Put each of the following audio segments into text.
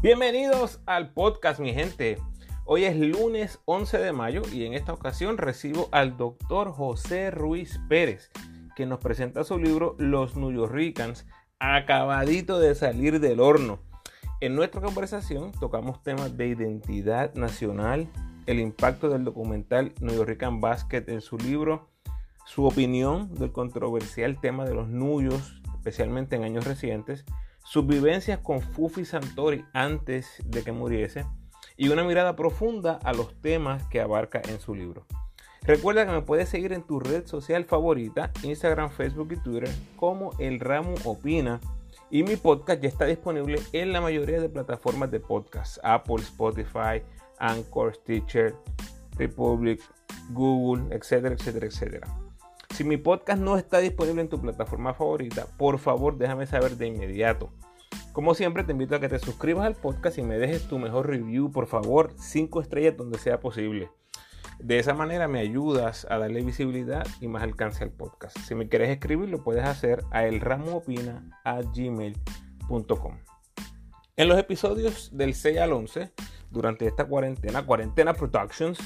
Bienvenidos al podcast, mi gente. Hoy es lunes 11 de mayo y en esta ocasión recibo al doctor José Ruiz Pérez, que nos presenta su libro Los New acabadito de salir del horno. En nuestra conversación tocamos temas de identidad nacional, el impacto del documental New Rican Basket en su libro, su opinión del controversial tema de los nuyos, especialmente en años recientes, sus vivencias con Fufi Santori antes de que muriese y una mirada profunda a los temas que abarca en su libro. Recuerda que me puedes seguir en tu red social favorita, Instagram, Facebook y Twitter, como El Ramo Opina. Y mi podcast ya está disponible en la mayoría de plataformas de podcast, Apple, Spotify, Anchor, Stitcher, Republic, Google, etcétera, etcétera, etcétera. Si mi podcast no está disponible en tu plataforma favorita, por favor déjame saber de inmediato. Como siempre te invito a que te suscribas al podcast y me dejes tu mejor review, por favor, 5 estrellas donde sea posible. De esa manera me ayudas a darle visibilidad y más alcance al podcast. Si me quieres escribir, lo puedes hacer a elramoopina.gmail.com. En los episodios del 6 al 11, durante esta cuarentena, Cuarentena Productions,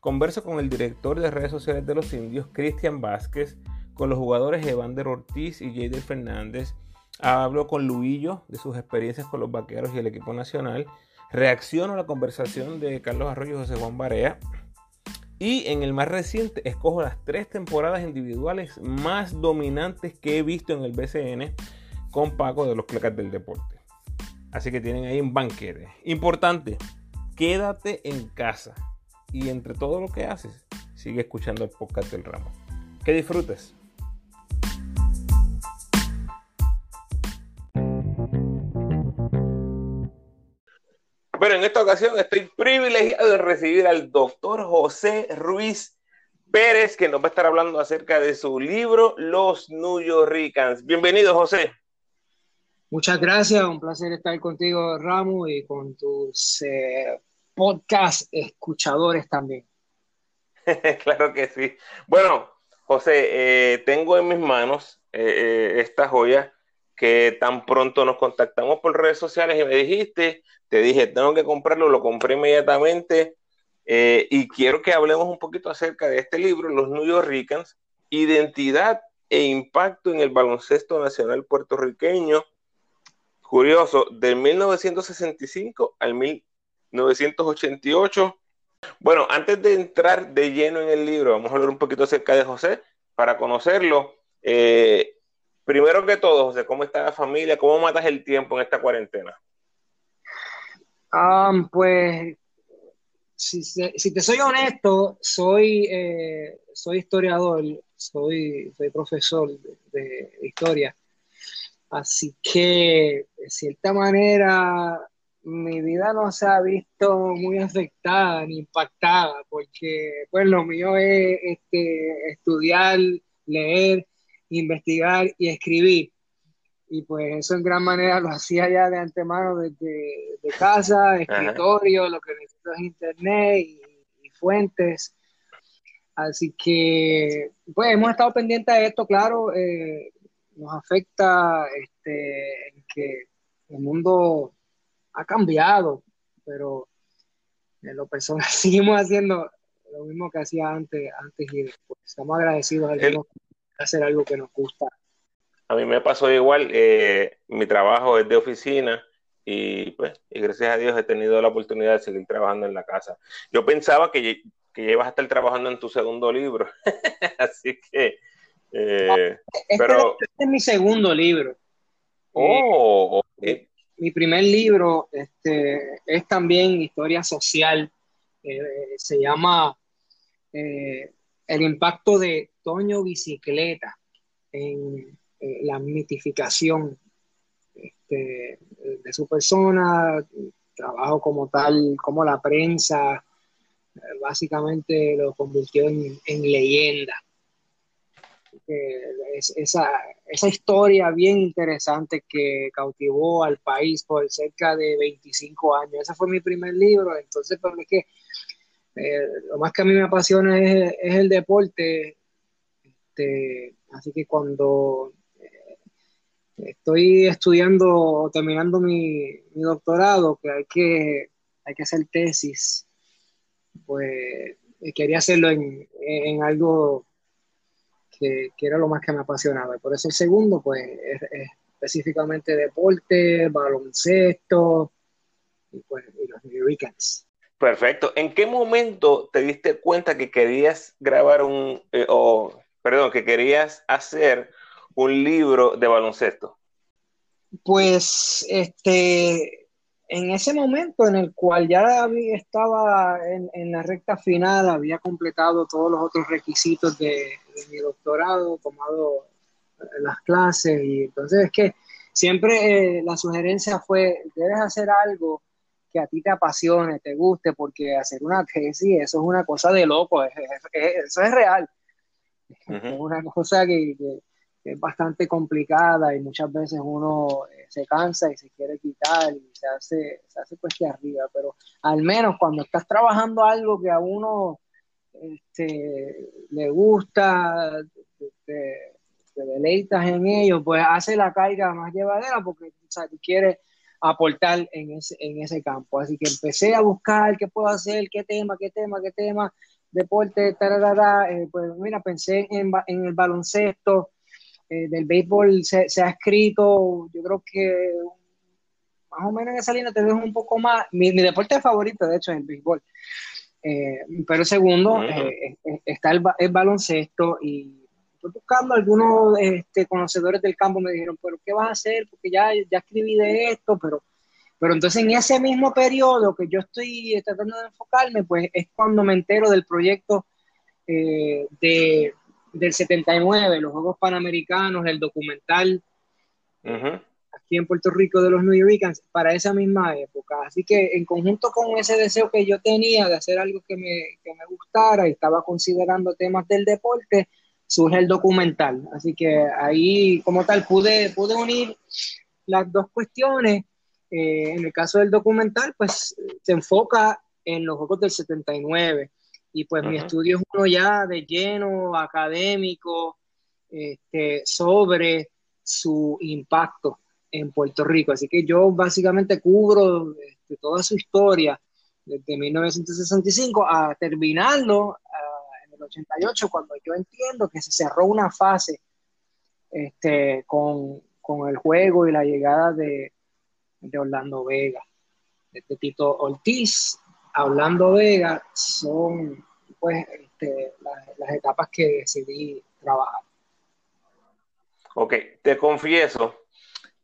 converso con el director de redes sociales de los indios, Cristian Vázquez, con los jugadores Evander Ortiz y Jader Fernández, Hablo con Luillo de sus experiencias con los vaqueros y el equipo nacional. Reacciono a la conversación de Carlos Arroyo y José Juan Barea. Y en el más reciente, escojo las tres temporadas individuales más dominantes que he visto en el BCN con Paco de los Clecas del Deporte. Así que tienen ahí un banquete. Importante, quédate en casa. Y entre todo lo que haces, sigue escuchando el podcast del ramo. Que disfrutes. Bueno, en esta ocasión estoy privilegiado de recibir al doctor José Ruiz Pérez, que nos va a estar hablando acerca de su libro Los New Ricans. Bienvenido, José. Muchas gracias, un placer estar contigo, Ramo, y con tus eh, podcast escuchadores también. claro que sí. Bueno, José, eh, tengo en mis manos eh, esta joya que tan pronto nos contactamos por redes sociales y me dijiste, te dije, tengo que comprarlo, lo compré inmediatamente eh, y quiero que hablemos un poquito acerca de este libro, Los New York Ricans, Identidad e Impacto en el Baloncesto Nacional Puertorriqueño. Curioso, del 1965 al 1988. Bueno, antes de entrar de lleno en el libro, vamos a hablar un poquito acerca de José para conocerlo. Eh, Primero que todo, José, ¿cómo está la familia? ¿Cómo matas el tiempo en esta cuarentena? Um, pues, si, te soy honesto, soy, eh, soy historiador, soy, soy profesor de, historia. Así que, de cierta manera, mi vida no se ha visto muy afectada ni impactada, porque pues lo mío es este, estudiar, leer investigar y escribir. Y pues eso en gran manera lo hacía ya de antemano desde de casa, escritorio, lo que necesito es internet y, fuentes. Así que, pues hemos estado pendientes de esto, claro, eh, nos afecta este, en que el mundo ha cambiado, pero en lo personal seguimos haciendo lo mismo que hacía antes, antes y después. Estamos agradecidos al hacer algo que nos gusta. A mí me pasó igual, eh, mi trabajo es de oficina y pues, y gracias a Dios he tenido la oportunidad de seguir trabajando en la casa. Yo pensaba que, que ibas a estar trabajando en tu segundo libro, así que... Eh, pero... Este es mi segundo libro. Oh, eh, Mi primer libro este, es también historia social. se llama El impacto de Toño Bicicleta en la mitificación este, de su persona, trabajo como tal, como la prensa eh, básicamente lo convirtió en, leyenda. Esa, esa historia bien interesante que cautivó al país por cerca de 25 años. Ese fue mi primer libro, entonces, pero es que eh, lo más que a mí me apasiona es, es el deporte, este, así que cuando eh, estoy estudiando, terminando mi, doctorado, que hay que, hay que hacer tesis, pues quería hacerlo en, algo que, era lo más que me apasionaba. Y por eso el segundo, pues, es, específicamente deporte, baloncesto y, pues, y los New Weekends. Perfecto. ¿En qué momento te diste cuenta que querías grabar un, eh, o, perdón, que querías hacer un libro de baloncesto? Pues, este, en ese momento en el cual ya estaba en, la recta final, había completado todos los otros requisitos de, mi doctorado, tomado las clases, y entonces es que siempre eh, la sugerencia fue, debes hacer algo que a ti te apasione, te guste, porque hacer una tesis, eso es una cosa de loco, eso es real. Es una cosa que, es bastante complicada y muchas veces uno eh, se cansa y se quiere quitar y se hace, se hace cuesta arriba, pero al menos cuando estás trabajando algo que a uno este, le gusta, te, deleitas en ello, pues hace la carga más llevadera porque o sea, tú quieres aportar en ese, en ese campo. Así que empecé a buscar qué puedo hacer, qué tema, qué tema, qué tema, deporte, tararara, eh, pues mira, pensé en, en el baloncesto, eh, del béisbol se, ha escrito, yo creo que más o menos en esa línea te dejo un poco más, mi deporte favorito de hecho es el béisbol, eh, pero segundo está el, el baloncesto y estoy buscando algunos este, conocedores del campo, me dijeron, pero ¿qué vas a hacer? Porque ya, ya escribí de esto, pero, pero entonces en ese mismo periodo que yo estoy tratando de enfocarme, pues es cuando me entero del proyecto eh, de, del 79, los Juegos Panamericanos, el documental aquí en Puerto Rico de los New Yorkers, para esa misma época. Así que en conjunto con ese deseo que yo tenía de hacer algo que me, que me gustara y estaba considerando temas del deporte, surge el documental. Así que ahí, como tal, pude, pude unir las dos cuestiones. Eh, en el caso del documental, pues se enfoca en los Juegos del 79 y pues mi estudio es uno ya de lleno académico este, sobre su impacto en Puerto Rico. Así que yo básicamente cubro este, toda su historia desde 1965 a terminarlo 88, cuando yo entiendo que se cerró una fase este, con, el juego y la llegada de, Orlando Vega. De Tito Ortiz Orlando Vega son pues este, las, etapas que decidí trabajar. Ok, te confieso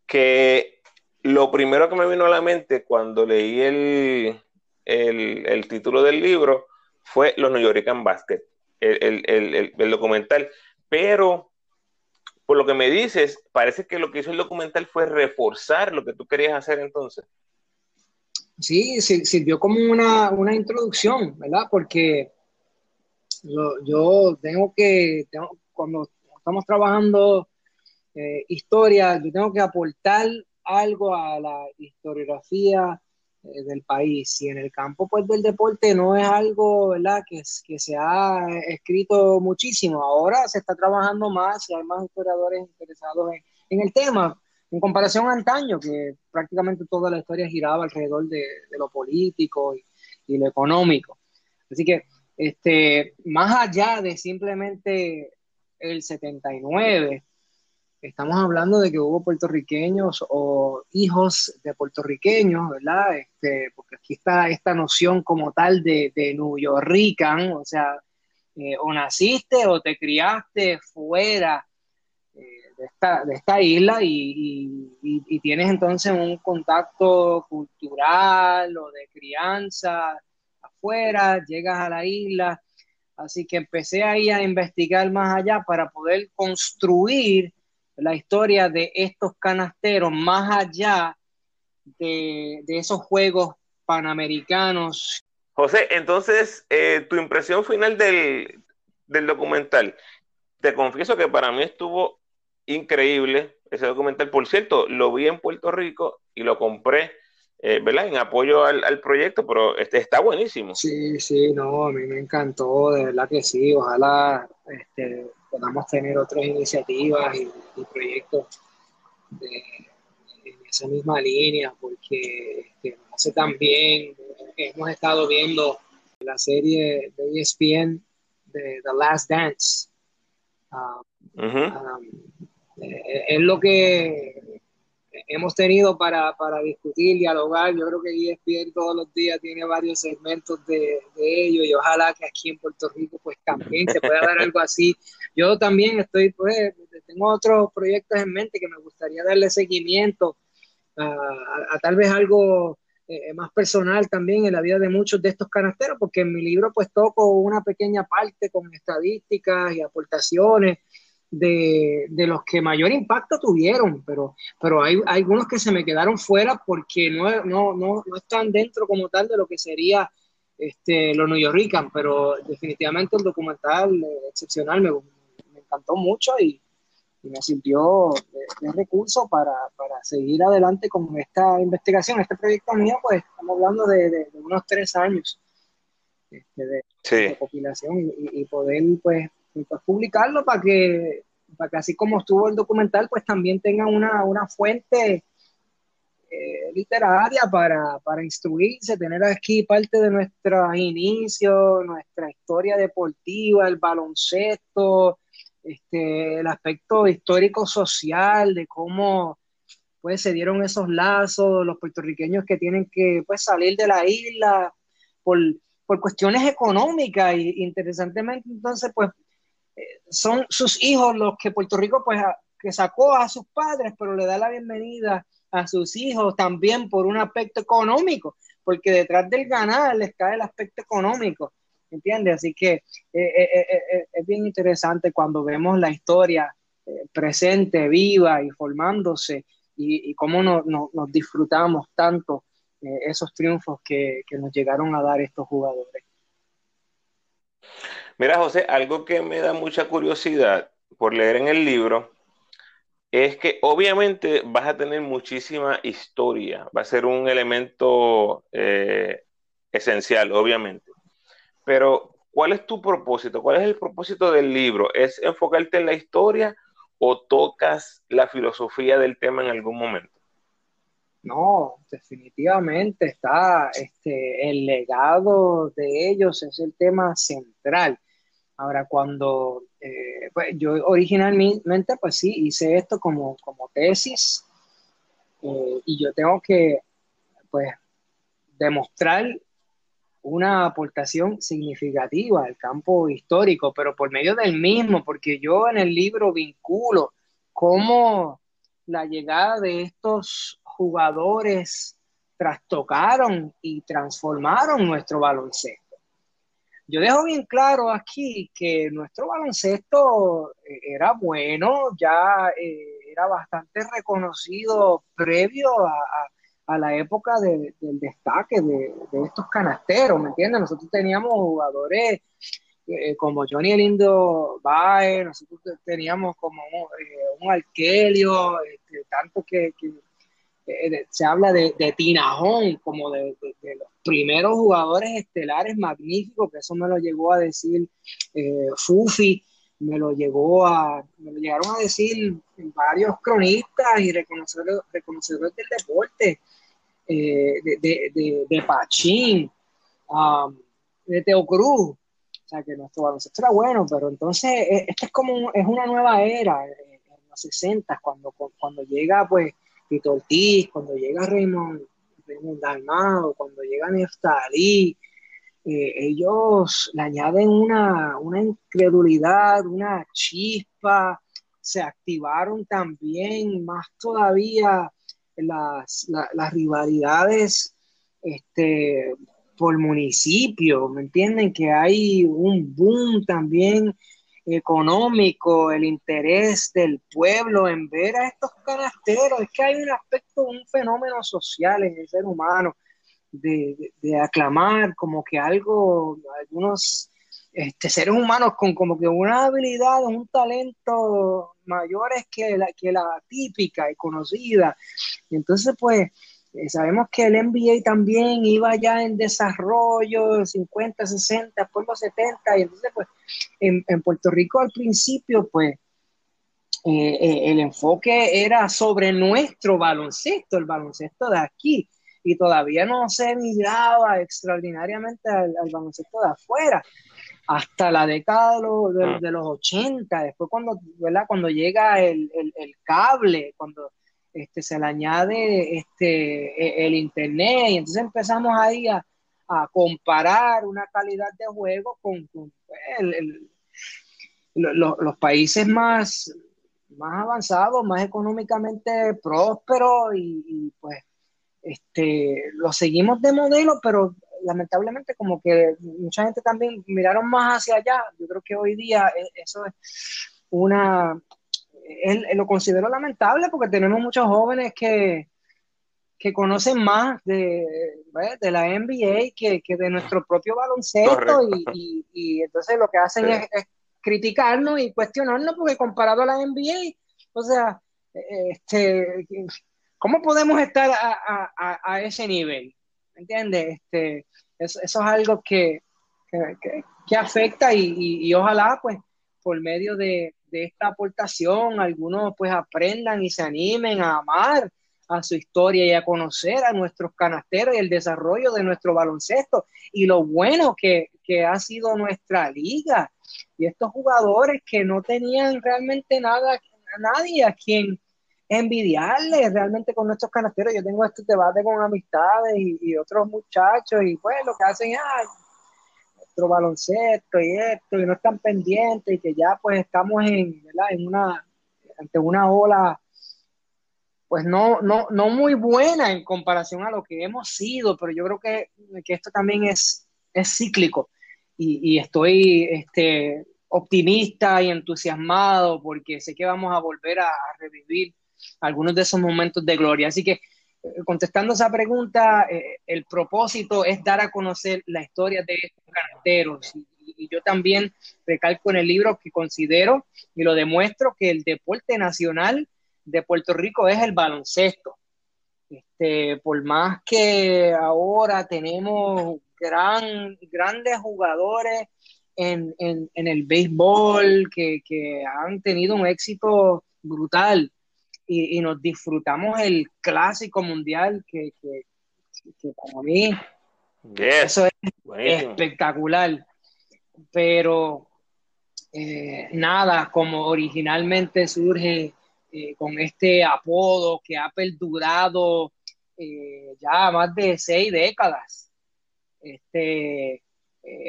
que lo primero que me vino a la mente cuando leí el, el, título del libro fue Los New York Basket el, documental, pero por lo que me dices, parece que lo que hizo el documental fue reforzar lo que tú querías hacer entonces. Sí, sirvió como una, introducción, ¿verdad? Porque yo tengo que, cuando estamos trabajando eh, historia, yo tengo que aportar algo a la historiografía eh, del país. Y en el campo pues, del deporte no es algo ¿verdad? Que, se ha escrito muchísimo. Ahora se está trabajando más y hay más historiadores interesados en, el tema, en comparación a antaño, que prácticamente toda la historia giraba alrededor de, lo político y, y, lo económico. Así que, este, más allá de simplemente el 79, estamos hablando de que hubo puertorriqueños o hijos de puertorriqueños, ¿verdad? Este, porque aquí está esta noción como tal de, de New o sea, eh, o naciste o te criaste fuera eh, de, esta, de, esta, isla y, tienes entonces un contacto cultural o de crianza afuera, llegas a la isla. Así que empecé ahí a investigar más allá para poder construir la historia de estos canasteros más allá de, esos Juegos Panamericanos. José, entonces, eh, tu impresión final del, documental, te confieso que para mí estuvo increíble ese documental. Por cierto, lo vi en Puerto Rico y lo compré, eh, ¿verdad? En apoyo al, proyecto, pero este está buenísimo. Sí, sí, no, a mí me encantó, de verdad que sí. Ojalá este, podamos tener otras iniciativas y, proyectos en esa misma línea, porque este, hace también, hemos estado viendo la serie de ESPN de The Last Dance. Um, um, eh, es lo que hemos tenido para, para, discutir, dialogar. Yo creo que ESPN todos los días tiene varios segmentos de, de ello y ojalá que aquí en Puerto Rico pues también se pueda dar algo así. Yo también estoy, pues, tengo otros proyectos en mente que me gustaría darle seguimiento a, tal vez algo eh, más personal también en la vida de muchos de estos canasteros, porque en mi libro pues toco una pequeña parte con estadísticas y aportaciones de, los que mayor impacto tuvieron, pero, pero hay, algunos que se me quedaron fuera porque no, no, no, no están dentro como tal de lo que sería este, los New Yorkers, pero definitivamente el documental eh, excepcional me, me encantó mucho y, me sirvió de, recurso para, seguir adelante con esta investigación. Este proyecto mío, pues estamos hablando de, unos tres años este, de, compilación y, poder pues, pues, publicarlo para que, para que así como estuvo el documental, pues también tengan una, fuente eh, literaria para, para instruirse, tener aquí parte de nuestro inicio, nuestra historia deportiva, el baloncesto, este, el aspecto histórico-social de cómo pues, se dieron esos lazos, los puertorriqueños que tienen que pues, salir de la isla por, cuestiones económicas y interesantemente entonces pues son sus hijos los que Puerto Rico pues que sacó a sus padres pero le da la bienvenida a sus hijos también por un aspecto económico porque detrás del ganar les cae el aspecto económico ¿entiendes? Así que eh, eh, eh, es bien interesante cuando vemos la historia presente, viva y formándose y, cómo nos disfrutamos tanto esos triunfos que, nos llegaron a dar estos jugadores. Mira, José, algo que me da mucha curiosidad por leer en el libro es que obviamente vas a tener muchísima historia, va a ser un elemento esencial, obviamente. Pero, ¿cuál es tu propósito? ¿Cuál es el propósito del libro? ¿Es enfocarte en la historia o tocas la filosofía del tema en algún momento? No, definitivamente está este, el legado de ellos es el tema central. Ahora, cuando eh, pues, yo originalmente, pues sí, hice esto como, como tesis eh, y yo tengo que, pues, demostrar una aportación significativa al campo histórico, pero por medio del mismo, porque yo en el libro vinculo cómo la llegada de estos jugadores trastocaron y transformaron nuestro baloncesto. Yo dejo bien claro aquí que nuestro baloncesto eh, era bueno, ya eh, era bastante reconocido previo a a la época del destaque de, estos canasteros, ¿me entiendes? Nosotros teníamos jugadores eh, como Johnny Elindo Bae, nosotros teníamos como eh, un Arkelio, este, tanto que, eh, se habla de, Tinajón como de, los primeros jugadores estelares magníficos, que eso me lo llegó a decir Fufi, me lo llegó a, me lo llegaron a decir varios cronistas y reconocedores, reconocedores del deporte. Eh, de, Pachín, um, de Teocruz. O sea, que nuestro baloncesto era bueno, pero entonces eh, esta es como es una nueva era eh, en los 60, cuando, cuando llega pues Tito Ortiz, cuando llega Raymond, Raymond Dalmado, cuando llega Neftalí, ellos le añaden una, una incredulidad, una chispa, se activaron también más todavía las, las rivalidades este, por municipio, ¿me entienden? Que hay un boom también económico, el interés del pueblo en ver a estos canasteros, es que hay un aspecto, un fenómeno social en el ser humano de, de aclamar como que algo, algunos este, seres humanos con como que una habilidad, un talento mayores que la, que la típica y conocida. Entonces, pues, sabemos que el NBA también iba ya en desarrollo, 50, 60, después los 70, y entonces, pues, en, Puerto Rico al principio, pues, eh, el enfoque era sobre nuestro baloncesto, el baloncesto de aquí, y todavía no se miraba extraordinariamente al, baloncesto de afuera, hasta la década de, los 80, después cuando, ¿verdad? cuando llega el, cable, cuando este, se le añade este, e, el internet, y entonces empezamos ahí a, comparar una calidad de juego con, pues, los países más, más avanzados, más económicamente prósperos y, pues este, lo seguimos de modelo, pero lamentablemente como que mucha gente también miraron más hacia allá. Yo creo que hoy día e, eso es una, él, lo considero lamentable porque tenemos muchos jóvenes que, que conocen más de, de la NBA que, que, de nuestro propio baloncesto y, y, entonces lo que hacen es criticarnos y cuestionarnos porque comparado a la NBA, o sea, este, ¿cómo podemos estar a, ese nivel? ¿Entiendes? Este, eso, es algo que, que, afecta y, ojalá pues por medio de, esta aportación algunos pues aprendan y se animen a amar a su historia y a conocer a nuestros canasteros y el desarrollo de nuestro baloncesto y lo bueno que, que ha sido nuestra liga y estos jugadores que no tenían realmente nada, nadie a quien envidiarle realmente con nuestros canasteros. Yo tengo este debate con amistades y, otros muchachos y pues lo que hacen es nuestro baloncesto y esto y no están pendientes y que ya pues estamos en, en una, ante una ola pues no, no, no muy buena en comparación a lo que hemos sido, pero yo creo que, que esto también es, es cíclico y, estoy este, optimista y entusiasmado porque sé que vamos a volver a, revivir algunos de esos momentos de gloria. Así que contestando esa pregunta, eh, el propósito es dar a conocer la historia de estos carteros. Y, yo también recalco en el libro que considero y lo demuestro que el deporte nacional de Puerto Rico es el baloncesto. Este, por más que ahora tenemos gran, grandes jugadores en, el béisbol que, han tenido un éxito brutal y, nos disfrutamos el clásico mundial que, que, para mí eso es espectacular. Pero eh, nada, como originalmente surge eh, con este apodo que ha perdurado eh, ya más de seis décadas este,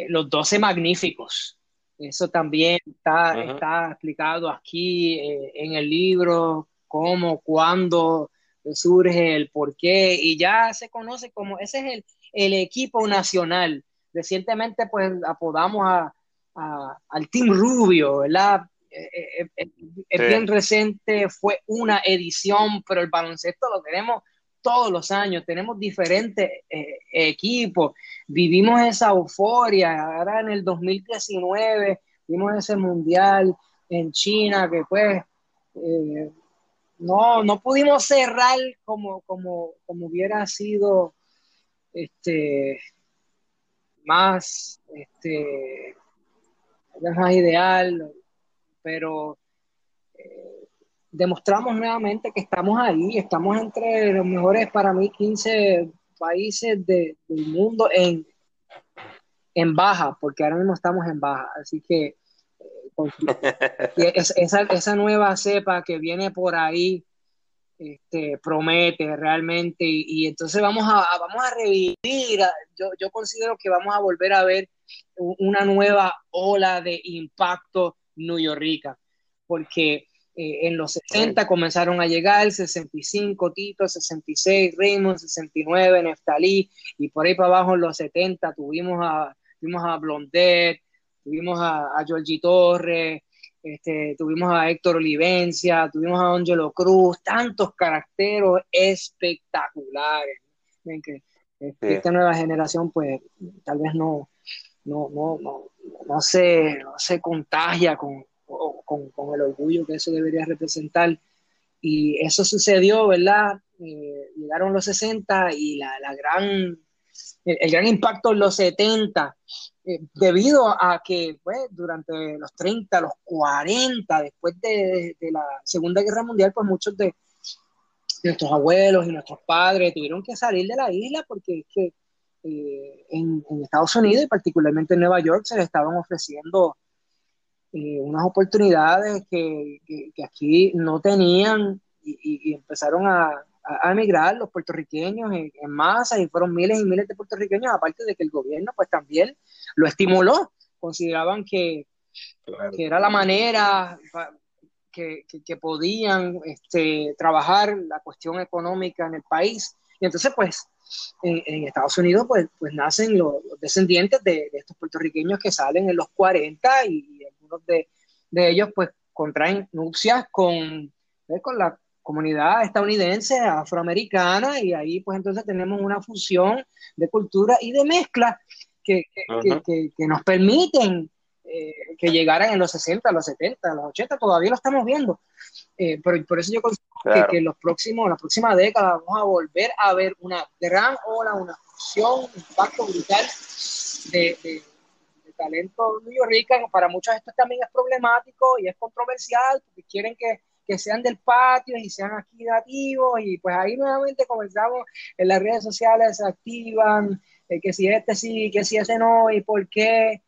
los 12 magníficos. Eso también está, está explicado aquí en el libro, cómo, cuándo surge, el por qué, y ya se conoce como, ese es el, equipo nacional. Recientemente pues apodamos a, al Team Rubio, ¿verdad? Eh, es bien reciente, fue una edición, pero el baloncesto lo tenemos todos los años, tenemos diferentes eh, equipos, vivimos esa euforia, ahora en el 2019 vimos ese mundial en China que pues eh, no, no pudimos cerrar como, como, como hubiera sido este más este más ideal, pero demostramos nuevamente que estamos ahí, estamos entre los mejores para mí 15 países del mundo en, en baja, porque ahora mismo estamos en baja. Así que eh, esa, esa, nueva cepa que viene por ahí este, promete realmente. Y, entonces vamos a, vamos a revivir, yo, yo considero que vamos a volver a ver una nueva ola de impacto New York, porque eh, en los 60 comenzaron a llegar, 65 Tito, 66 Raymond, 69 Neftalí, y por ahí para abajo en los 70 tuvimos a, tuvimos a Blondet, tuvimos a, a Georgie Torres, este, tuvimos a Héctor Olivencia, tuvimos a Angelo Cruz, tantos caracteros espectaculares. que esta nueva generación, pues, tal vez no, no, no, no, no, se, no se contagia con, con, el orgullo que eso debería representar. Y eso sucedió, ¿verdad? Eh, llegaron los 60 y la, gran el, gran impacto en los 70, eh, debido a que pues, durante los 30, los 40, después de, la Segunda Guerra Mundial, pues muchos de nuestros abuelos y nuestros padres tuvieron que salir de la isla porque es que eh, en, Estados Unidos y particularmente en Nueva York se les estaban ofreciendo eh, unas oportunidades que, aquí no tenían y empezaron a, a, emigrar los puertorriqueños en, masa y fueron miles y miles de puertorriqueños, aparte de que el gobierno pues también lo estimuló, consideraban que, que era la manera que, que, podían este, trabajar la cuestión económica en el país. Y entonces pues en, Estados Unidos pues, pues nacen los, descendientes de, estos puertorriqueños que salen en los 40 y, algunos de, de, ellos pues contraen nupcias con, con la comunidad estadounidense, afroamericana, y ahí pues entonces tenemos una fusión de cultura y de mezcla que, que, nos permiten eh, que llegaran en los 60, los 70, los 80, todavía lo estamos viendo. Eh, pero por eso yo considero que, los próximos, la próxima década vamos a volver a ver una gran ola, una fusión, un impacto brutal de, de, de talento rica. Para muchos esto también es problemático y es controversial porque quieren que que sean del patio y sean aquí nativos. Y pues ahí nuevamente comenzamos en las redes sociales, se activan, eh, que si este sí, que si ese no y por qué,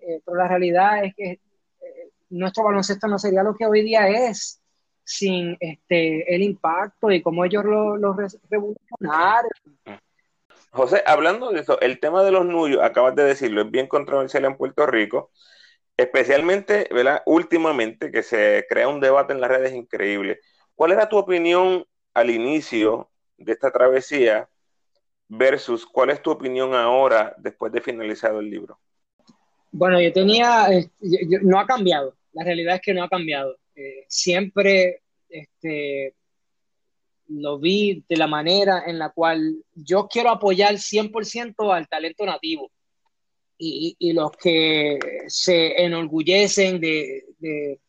eh, pero la realidad es que eh, nuestro baloncesto no sería lo que hoy día es sin este, el impacto y cómo ellos lo, lo revolucionaron. José, hablando de eso, el tema de los nuyos, acabas de decirlo, es bien controversial en Puerto Rico especialmente, ¿verdad? Últimamente, que se crea un debate en las redes increíble. ¿Cuál era tu opinión al inicio de esta travesía versus cuál es tu opinión ahora después de finalizado el libro? Bueno, yo tenía, no ha cambiado, la realidad es que no ha cambiado. Eh, siempre este, lo vi de la manera en la cual yo quiero apoyar 100% al talento nativo y, los que se enorgullecen de, de,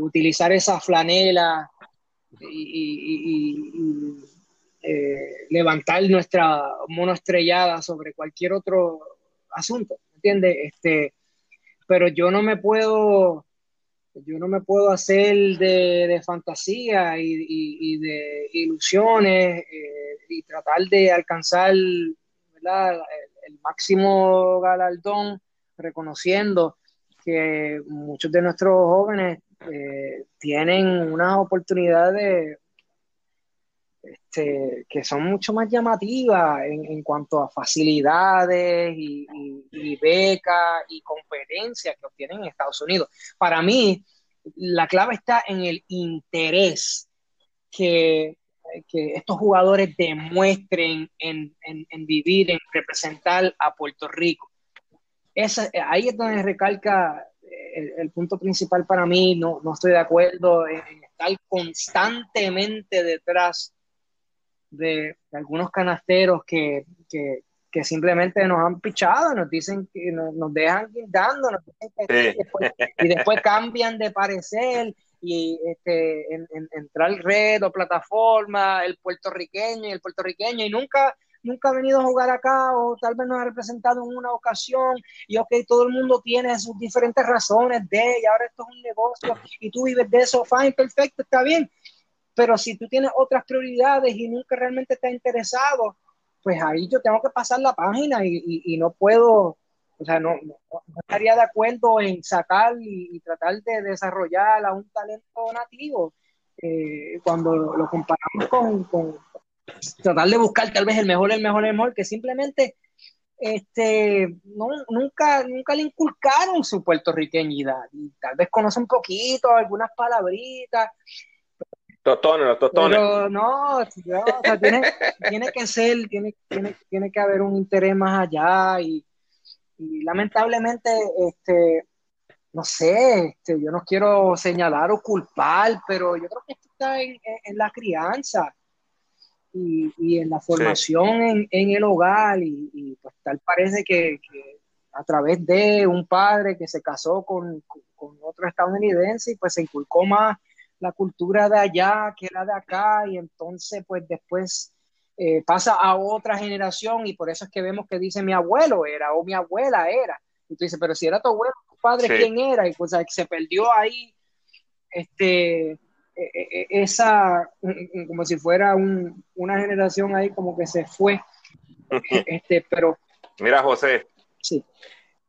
utilizar esa flanela y, eh, levantar nuestra mono estrellada sobre cualquier otro asunto, ¿entiendes? Este, pero yo no me puedo, yo no me puedo hacer de, fantasía y, de ilusiones eh, y tratar de alcanzar ¿verdad? El máximo galardón, reconociendo que muchos de nuestros jóvenes eh, tienen unas oportunidades este, que son mucho más llamativas en, cuanto a facilidades y, becas y competencias que obtienen en Estados Unidos. Para mí, la clave está en el interés que que estos jugadores demuestren en, vivir, en representar a Puerto Rico. ahí es donde recalca eh, el, punto principal para mí. No, no estoy de acuerdo en, estar constantemente detrás de, algunos canasteros que, simplemente nos han pichado, nos dicen que nos, dejan guindando, y después cambian de parecer y este, en, entrar red o plataforma, el puertorriqueño y el puertorriqueño, y nunca, nunca ha venido a jugar acá o tal vez nos ha representado en una ocasión y ok, todo el mundo tiene sus diferentes razones de, y ahora esto es un negocio y tú vives de eso, fine, perfecto, está bien, pero si tú tienes otras prioridades y nunca realmente estás interesado, pues ahí yo tengo que pasar la página y, y no puedo o sea, no, estaría de acuerdo en sacar y, tratar de desarrollar a un talento nativo eh, cuando lo comparamos con, tratar de buscar tal vez el mejor, el mejor, el mejor, que simplemente este, no, nunca, nunca le inculcaron su puertorriqueñidad y tal vez conoce un poquito, algunas palabritas. Totones, totones. Pero no, o sea, tiene, tiene, que ser, tiene, tiene, tiene que haber un interés más allá y, y lamentablemente, este, no sé, este, yo no quiero señalar o culpar, pero yo creo que esto está en, la crianza y, en la formación en, el hogar y, pues tal parece que, a través de un padre que se casó con, con, otro estadounidense y pues se inculcó más la cultura de allá que la de acá y entonces pues después eh, pasa a otra generación y por eso es que vemos que dice mi abuelo era o mi abuela era. Y tú dices, pero si era tu abuelo, tu padre, ¿quién era? Y pues se perdió ahí este, e, e, e, esa, como si fuera una generación ahí como que se fue. este, pero... Mira, José. Sí.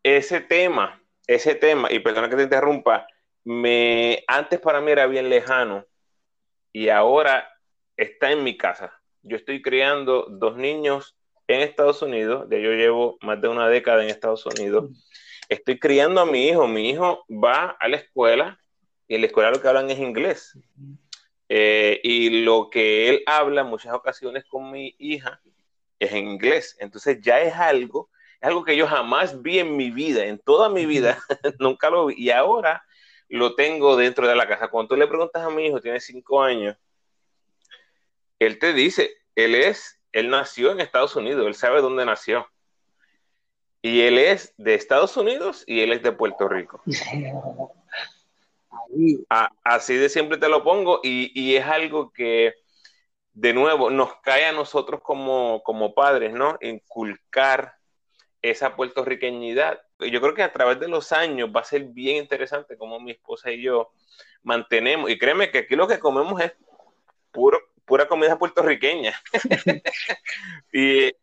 Ese tema, ese tema, y perdona que te interrumpa, me, antes para mí era bien lejano y ahora está en mi casa. Yo estoy criando dos niños en Estados Unidos, de yo llevo más de una década en Estados Unidos. Estoy criando a mi hijo, mi hijo va a la escuela y en la escuela lo que hablan es inglés. Eh, y lo que él habla en muchas ocasiones con mi hija es en inglés. Entonces ya es algo, es algo que yo jamás vi en mi vida, en toda mi vida, nunca lo vi. Y ahora lo tengo dentro de la casa. Cuando tú le preguntas a mi hijo, tiene cinco años, él te dice, él es, él nació en Estados Unidos, él sabe dónde nació. Y él es de Estados Unidos y él es de Puerto Rico. así de siempre te lo pongo y, y, es algo que, de nuevo, nos cae a nosotros como, como padres, ¿no? Inculcar esa puertorriqueñidad yo creo que a través de los años va a ser bien interesante como mi esposa y yo mantenemos, y créeme que aquí lo que comemos es puro, pura comida puertorriqueña. y,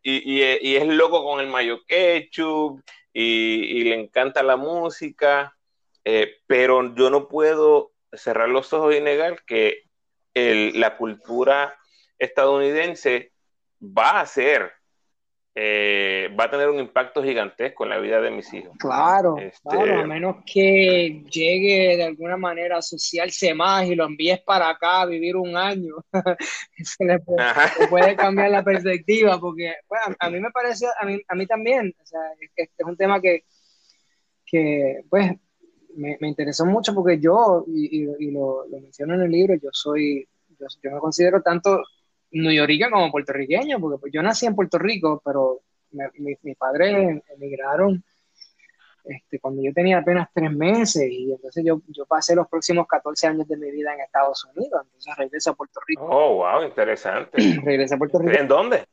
es loco con el mayo ketchup y, le encanta la música, eh, pero yo no puedo cerrar los ojos y negar que la cultura estadounidense va a ser eh, va a tener un impacto gigantesco en la vida de mis hijos. Claro, este, claro, a menos que llegue de alguna manera a asociarse más y lo envíes para acá a vivir un año, se le puede, cambiar la perspectiva, porque a, mí me parece, a mí, a mí también, o sea, este es un tema que, que pues, me, me interesó mucho porque yo, y, y, lo, lo, menciono en el libro, yo soy, yo, yo me considero tanto neoyorquino como puertorriqueño, porque pues, yo nací en Puerto Rico, pero mis padres emigraron este, cuando yo tenía apenas tres meses y entonces yo, yo pasé los próximos 14 años de mi vida en Estados Unidos, entonces regreso a Puerto Rico. Oh, wow, interesante. regreso a Puerto Rico. ¿En dónde?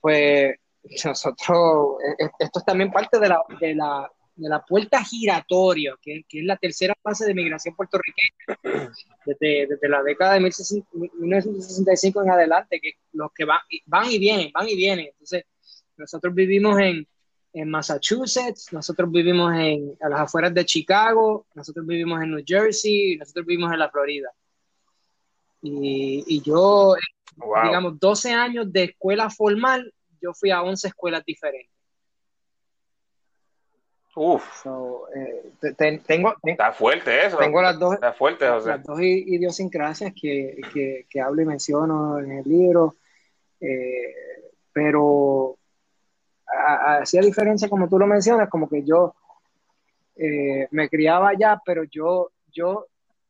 Pues nosotros, e, e, esto es también parte de la, de la de la puerta giratoria, que, que, es la tercera fase de migración puertorriqueña, desde, desde la década de 1965 en adelante, que los que van, van y vienen, van y vienen. Entonces, nosotros vivimos en, en Massachusetts, nosotros vivimos en, a las afueras de Chicago, nosotros vivimos en New Jersey, nosotros vivimos en la Florida. Y, y yo, digamos, 12 años de escuela formal, yo fui a 11 escuelas diferentes. Uf. Eh, tengo, está fuerte eso. Tengo las dos, está fuerte, las dos idiosincrasias que, que, que, hablo y menciono en el libro. Eh, pero hacía diferencia, como tú lo mencionas, como que yo eh, me criaba allá, pero yo, yo,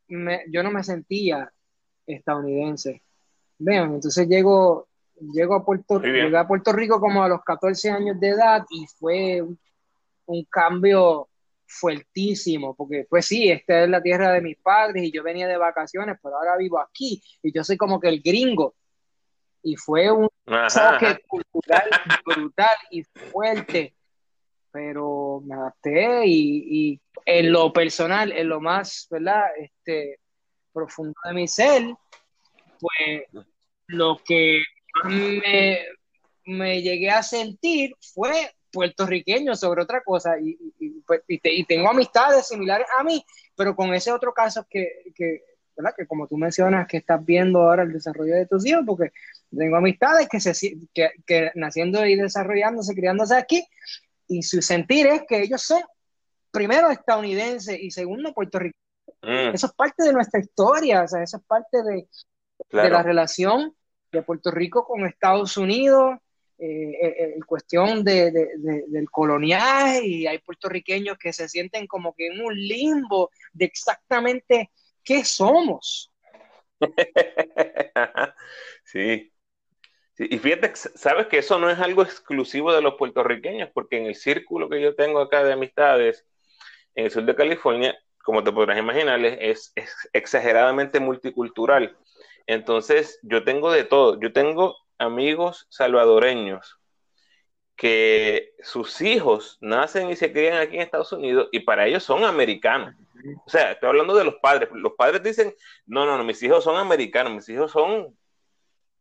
me, yo no me sentía estadounidense. Vean, entonces llego, llego a Puerto, llegué a Puerto Rico como a los 14 años de edad y fue un un cambio fuertísimo, porque pues sí, esta es la tierra de mis padres y yo venía de vacaciones, pero ahora vivo aquí y yo soy como que el gringo. Y fue un choque cultural brutal y fuerte, pero me adapté y, y, en lo personal, en lo más, ¿verdad? Este, profundo de mi ser, pues lo que me, me llegué a sentir fue puertorriqueño sobre otra cosa y, pues, y, tengo amistades similares a mí, pero con ese otro caso que, que, ¿verdad? que como tú mencionas, que estás viendo ahora el desarrollo de tus hijos, porque tengo amistades que, se, que, que naciendo y desarrollándose, criándose aquí, y su sentir es que ellos son primero estadounidenses y segundo puertorriqueños. Mm. Eso es parte de nuestra historia, o sea, eso es parte de, de la relación de Puerto Rico con Estados Unidos, eh, cuestión de, del coloniaje y hay puertorriqueños que se sienten como que en un limbo de exactamente qué somos. sí. Y fíjate, sabes que eso no es algo exclusivo de los puertorriqueños, porque en el círculo que yo tengo acá de amistades en el sur de California, como te podrás imaginar, es exageradamente multicultural. Entonces, yo tengo de todo. Yo tengo amigos salvadoreños que sus hijos nacen y se crían aquí en Estados Unidos y para ellos son americanos. O sea, estoy hablando de los padres. Los padres dicen, no, no, no, mis hijos son americanos, mis hijos son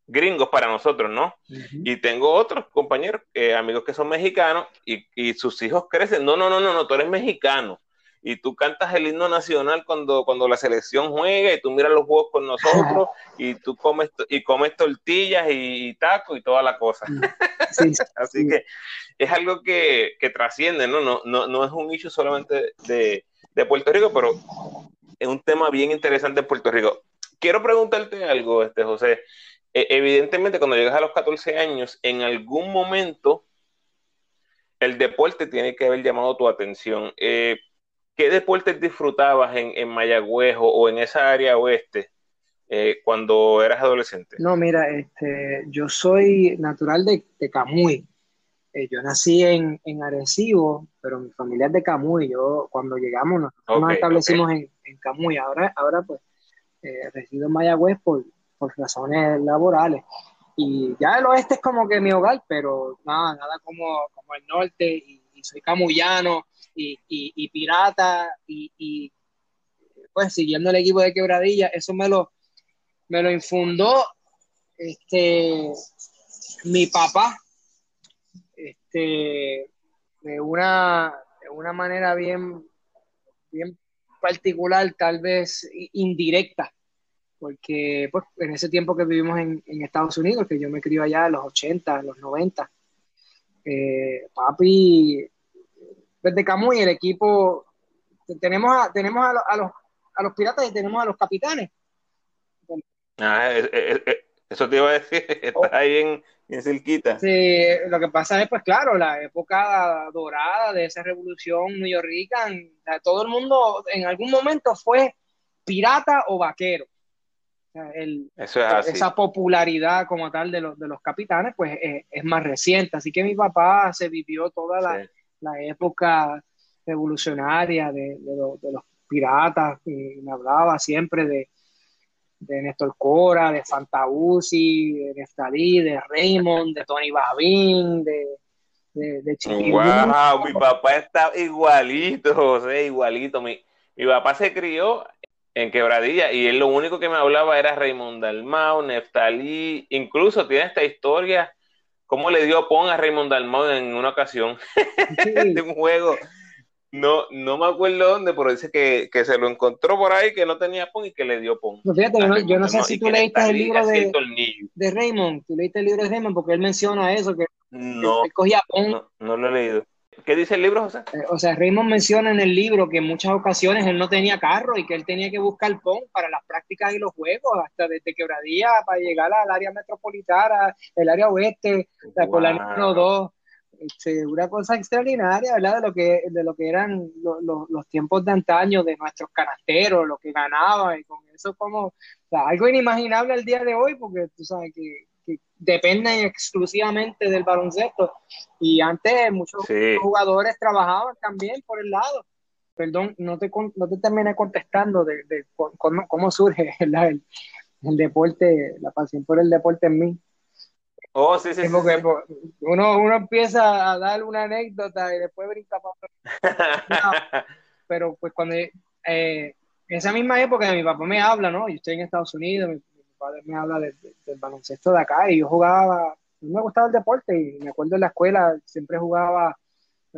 gringos para nosotros, ¿no? Y tengo otros compañeros, eh, amigos que son mexicanos y, y, sus hijos crecen, no, no, no, no, no, tú eres mexicano y tú cantas el himno nacional cuando, cuando la selección juega y tú miras los juegos con nosotros y tú comes y comes tortillas y, tacos y toda la cosa. Así que es algo que, trasciende, ¿no? No, ¿no? no es un issue solamente de, Puerto Rico, pero es un tema bien interesante en Puerto Rico. Quiero preguntarte algo, este José. E, evidentemente, cuando llegas a los 14 años, en algún momento el deporte tiene que haber llamado tu atención. Eh, ¿Qué deportes disfrutabas en, en Mayagüez o, en esa área oeste eh, cuando eras adolescente? No, mira, este, yo soy natural de, de Camuy. Eh, yo nací en, en, Arecibo, pero mi familia es de Camuy. Yo, cuando llegamos, nos, establecimos en, en, Camuy. Ahora, ahora pues, eh, resido en Mayagüez por, por razones laborales. Y ya el oeste es como que mi hogar, pero nada, nada como, como el norte. Y, y soy camuyano y, pirata y, pues siguiendo el equipo de quebradilla, eso me lo, me lo infundó este, mi papá este, de, una, una manera bien, bien particular, tal vez indirecta, porque pues, en ese tiempo que vivimos en, Estados Unidos, que yo me crié allá en los 80, en los 90, eh, papi desde Camuy el equipo, tenemos a, tenemos a, los, a los piratas y tenemos a los capitanes. Ah, eso te iba a decir, está oh. ahí en, en cerquita. Sí, lo que pasa es, pues claro, la época dorada de esa revolución New todo el mundo en algún momento fue pirata o vaquero. Esa popularidad como tal de los, de los capitanes, pues es, más reciente. Así que mi papá se vivió toda la, la época revolucionaria de, los piratas, y me hablaba siempre de, de Néstor Cora, de Fantausi, de Neftalí, de Raymond, de Tony Babín, de, de, de Wow, mi papá está igualito, José, igualito. Mi, mi papá se crió en Quebradilla y él lo único que me hablaba era Raymond Dalmau, Neftalí, incluso tiene esta historia cómo le dio pon a Raymond Dalmau en una ocasión de un juego. No, no me acuerdo dónde, pero dice que, se lo encontró por ahí, que no tenía pon y que le dio pon. Pues fíjate, yo no, sé si tú leíste el libro de, de, Raymond, tú leíste el libro de Raymond porque él menciona eso, que no, él cogía pon. No, no lo he leído. ¿Qué dice el libro, José? Eh, o sea, Raymond menciona en el libro que en muchas ocasiones él no tenía carro y que él tenía que buscar PON para las prácticas y los juegos, hasta desde Quebradía para llegar al área metropolitana, el área oeste, por la número 2. Este, una cosa extraordinaria, ¿verdad? De lo que, de lo que eran los tiempos de antaño, de nuestros canasteros, lo que ganaban, y con eso como algo inimaginable el día de hoy, porque tú sabes que que dependen exclusivamente del baloncesto. Y antes muchos jugadores trabajaban también por el lado. Perdón, no te, no te terminé contestando de, cómo, surge el, el, deporte, la pasión por el deporte en mí. Oh, sí, sí, sí, Uno, uno empieza a dar una anécdota y después brinca para Pero pues cuando eh, en esa misma época mi papá me habla, ¿no? Yo estoy en Estados Unidos, padre me habla del baloncesto de acá y yo jugaba, me gustaba el deporte y me acuerdo en la escuela siempre jugaba,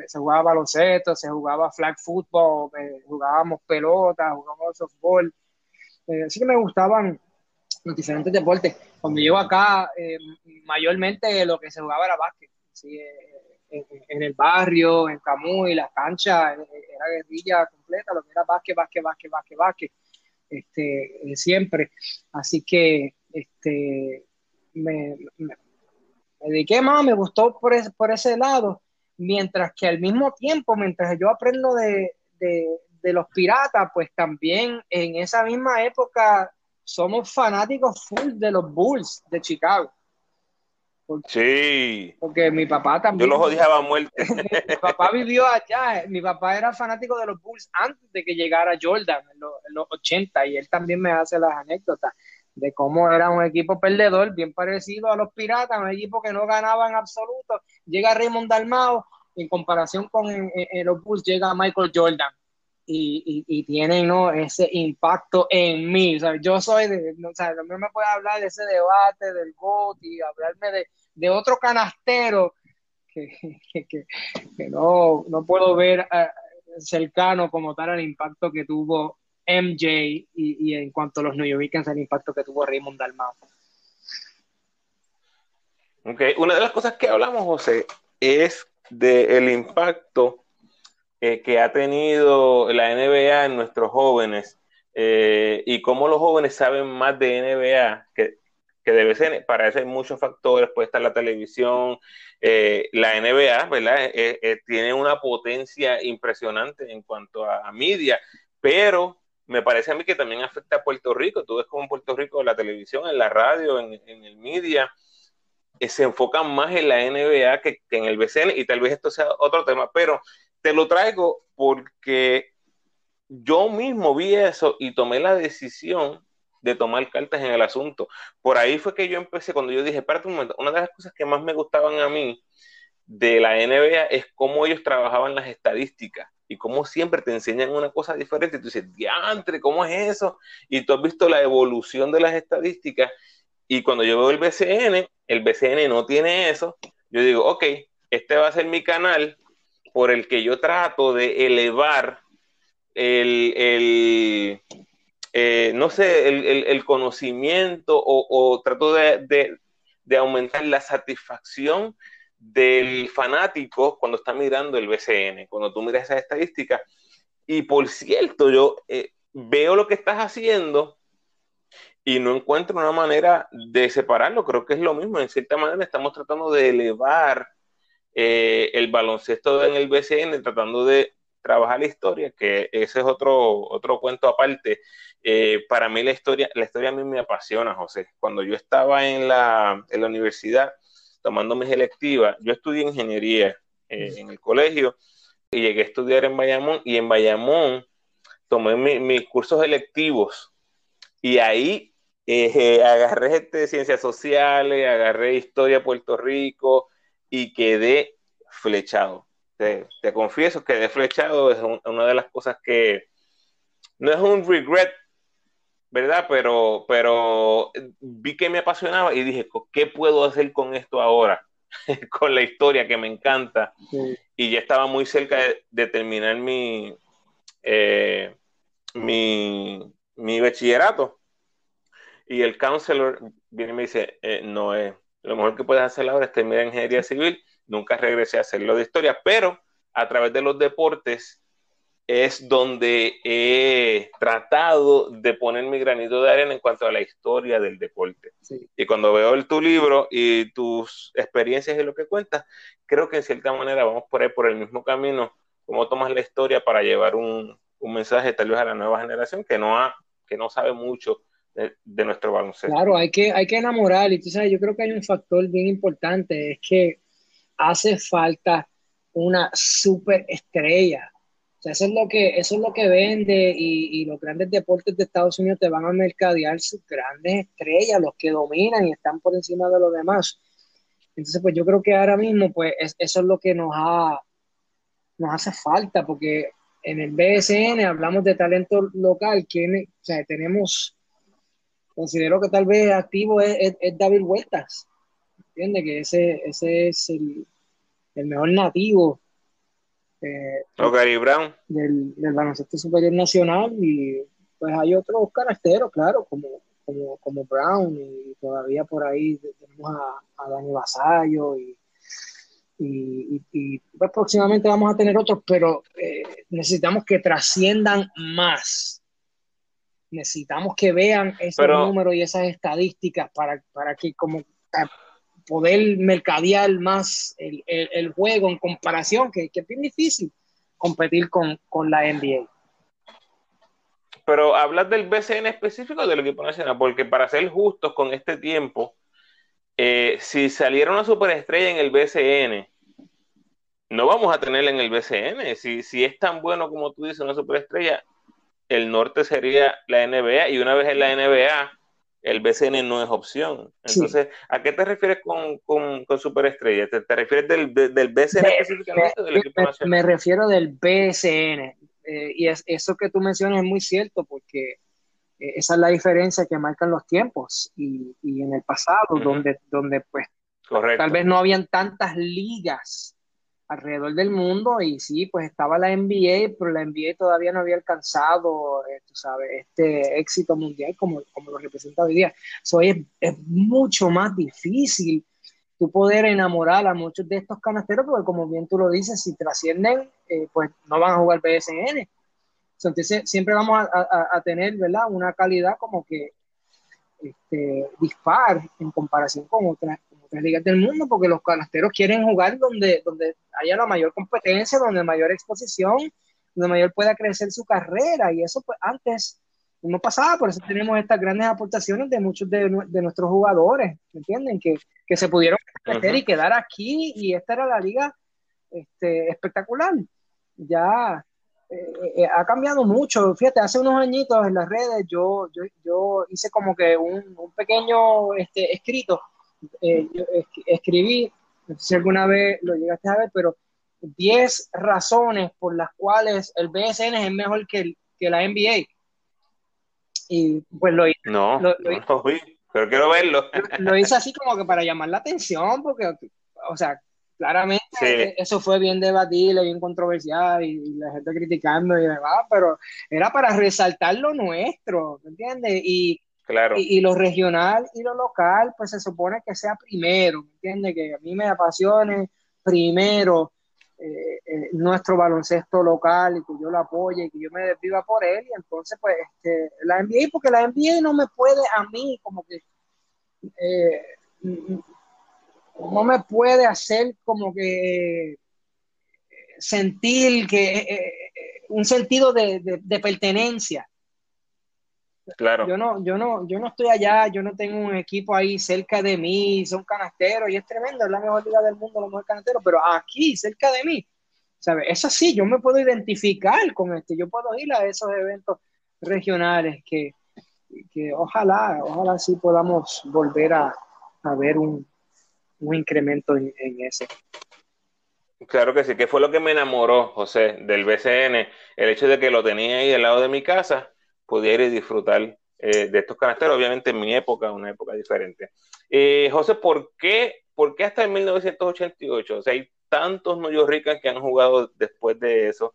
se jugaba baloncesto, se jugaba flag football, eh, jugábamos pelota, jugábamos softball, eh, así que me gustaban los diferentes deportes. Cuando llego acá, eh, mayormente lo que se jugaba era básquet, en, el barrio, en Camuy, las canchas, era guerrilla completa, lo que era básquet, básquet, básquet, básquet, básquet este, siempre. Así que este, me, dediqué más, me gustó por, por ese lado, mientras que al mismo tiempo, mientras yo aprendo de, los piratas, pues también en esa misma época somos fanáticos full de los Bulls de Chicago. Sí. Porque mi papá también. Yo los odiaba a muerte. mi papá vivió allá. Mi papá era fanático de los Bulls antes de que llegara Jordan en, los, 80 y él también me hace las anécdotas de cómo era un equipo perdedor, bien parecido a los Piratas, un equipo que no ganaba en absoluto. Llega Raymond Dalmao, en comparación con los Bulls, llega Michael Jordan. Y, y, tienen ¿no? ese impacto en mí. O sea, yo soy de, o sea, también me puede hablar de ese debate del GOAT y hablarme de, de otro canastero que, que, que, no, no puedo ver eh, cercano como tal al impacto que tuvo MJ y, en cuanto a los New Yorkers, el impacto que tuvo Raymond Dalmau. Okay. Una de las cosas que hablamos, José, es del impacto eh, que ha tenido la NBA en nuestros jóvenes eh, y cómo los jóvenes saben más de NBA que, que debe ser, para eso hay muchos factores, puede estar la televisión, eh, la NBA, ¿verdad? tiene una potencia impresionante en cuanto a, media, pero me parece a mí que también afecta a Puerto Rico. Tú ves como en Puerto Rico la televisión, en la radio, en, el media, eh, se enfocan más en la NBA que, en el BCN y tal vez esto sea otro tema, pero te lo traigo porque yo mismo vi eso y tomé la decisión de tomar cartas en el asunto. Por ahí fue que yo empecé, cuando yo dije, espérate un momento, una de las cosas que más me gustaban a mí de la NBA es cómo ellos trabajaban las estadísticas y como siempre te enseñan una cosa diferente, y tú dices, diantre, ¿cómo es eso? Y tú has visto la evolución de las estadísticas, y cuando yo veo el BCN, el BCN no tiene eso, yo digo, ok, este va a ser mi canal por el que yo trato de elevar el, el eh, no sé, el, conocimiento o, trato de, de aumentar la satisfacción del fanático cuando está mirando el BCN, cuando tú miras esas estadísticas. Y por cierto, yo eh, veo lo que estás haciendo y no encuentro una manera de separarlo. Creo que es lo mismo. En cierta manera estamos tratando de elevar eh, el baloncesto en el BCN, tratando de trabajar la historia, que ese es otro, otro cuento aparte. Eh, para mí la historia, la historia a mí me apasiona, José. Cuando yo estaba en la, en la universidad, tomando mis electivas. Yo estudié ingeniería eh, en el colegio y llegué a estudiar en Bayamón y en Bayamón tomé mis cursos electivos y ahí agarré este, ciencias sociales, agarré historia de Puerto Rico y quedé flechado. Te, te confieso, quedé flechado, es una de las cosas que no es un regret ¿verdad? Pero, pero vi que me apasionaba y dije, ¿qué puedo hacer con esto ahora? con la historia que me encanta. Y ya estaba muy cerca de, terminar mi, eh, mi, mi, bachillerato. Y el counselor viene y me dice, eh, no es, lo mejor que puedes hacer ahora es terminar ingeniería civil. Nunca regresé a hacerlo de historia, pero a través de los deportes es donde he tratado de poner mi granito de arena en cuanto a la historia del deporte. Y cuando veo el, tu libro y tus experiencias y lo que cuentas, creo que en cierta manera vamos por ahí por el mismo camino, cómo tomas la historia para llevar un, mensaje tal vez a la nueva generación que no, ha, que no sabe mucho de, nuestro baloncesto. Claro, hay que, hay que enamorar y tú sabes, yo creo que hay un factor bien importante, es que hace falta una superestrella eso es lo que, eso es lo que vende y, los grandes deportes de Estados Unidos te van a mercadear sus grandes estrellas, los que dominan y están por encima de los demás. Entonces, pues yo creo que ahora mismo, pues eso es lo que nos, ha, nos hace falta, porque en el BSN hablamos de talento local, que, o sea, tenemos, considero que tal vez activo es, David Huertas, ¿entiendes? Que ese, ese es el, el mejor nativo eh, Gary Brown. Del, baloncesto superior nacional y pues hay otros caracteros, claro, como, como, Brown y todavía por ahí tenemos a, a Dani Basayo y, y, pues próximamente vamos a tener otros, pero eh, necesitamos que trasciendan más. Necesitamos que vean esos números y esas estadísticas para, para que como poder mercadear más el, juego en comparación, que, es bien difícil competir con, la NBA. Pero hablas del BCN específico del equipo nacional, porque para ser justos con este tiempo, eh, si saliera una superestrella en el BCN, no vamos a tenerla en el BCN. Si, si es tan bueno como tú dices, una superestrella, el norte sería la NBA, y una vez en la NBA, el BCN no es opción. Entonces, ¿a qué te refieres con, con, superestrella? ¿Te, refieres del, del BCN específicamente del equipo nacional? Me refiero del BCN. Eh, y es, eso que tú mencionas es muy cierto porque eh, esa es la diferencia que marcan los tiempos. Y, y en el pasado, donde, donde pues tal vez no habían tantas ligas alrededor del mundo y sí, pues estaba la NBA, pero la NBA todavía no había alcanzado, eh, tú sabes, este éxito mundial como, como lo representa hoy día. So, es, es mucho más difícil tú poder enamorar a muchos de estos canasteros, porque como bien tú lo dices, si trascienden, eh, pues no van a jugar PSN. entonces siempre vamos a, tener, ¿verdad? Una calidad como que este, dispar en comparación con otras, ligas del mundo, porque los canasteros quieren jugar donde, donde haya la mayor competencia, donde mayor exposición, donde mayor pueda crecer su carrera. Y eso pues antes no pasaba, por eso tenemos estas grandes aportaciones de muchos de, nuestros jugadores, ¿me entienden? Que, que se pudieron meter y quedar aquí y esta era la liga este, espectacular. Ya eh, eh, ha cambiado mucho. Fíjate, hace unos añitos en las redes yo, yo, yo hice como que un, un pequeño este, escrito eh, yo escribí, no sé si alguna vez lo llegaste a ver, pero 10 razones por las cuales el BSN es mejor que, que la NBA. Y pues lo hice. No, lo, pero quiero verlo. Lo hice así como que para llamar la atención, porque, o sea, claramente eso fue bien debatible, bien controversial y, la gente criticando y demás, pero era para resaltar lo nuestro, ¿me entiendes? Y Claro. Y, lo regional y lo local, pues se supone que sea primero, ¿me entiendes? Que a mí me apasione primero eh, eh, nuestro baloncesto local y que yo lo apoye y que yo me desviva por él. Y entonces, pues, este, la NBA, porque la NBA no me puede a mí como que... Eh, no me puede hacer como que sentir que un sentido de, de pertenencia Claro. Yo no, yo no, yo no estoy allá, yo no tengo un equipo ahí cerca de mí, son canasteros y es tremendo, es la mejor liga del mundo, los mejores canasteros, pero aquí, cerca de mí, ¿sabes? Eso sí, yo me puedo identificar con este, yo puedo ir a esos eventos regionales que, que ojalá, ojalá sí podamos volver a, a ver un, un incremento en, en ese. Claro que sí, que fue lo que me enamoró, José, del BCN, el hecho de que lo tenía ahí al lado de mi casa pudiera disfrutar eh, de estos canasteros, obviamente en mi época, una época diferente. Eh, José, ¿por qué, ¿por qué hasta el 1988? O sea, hay tantos New Ricans que han jugado después de eso.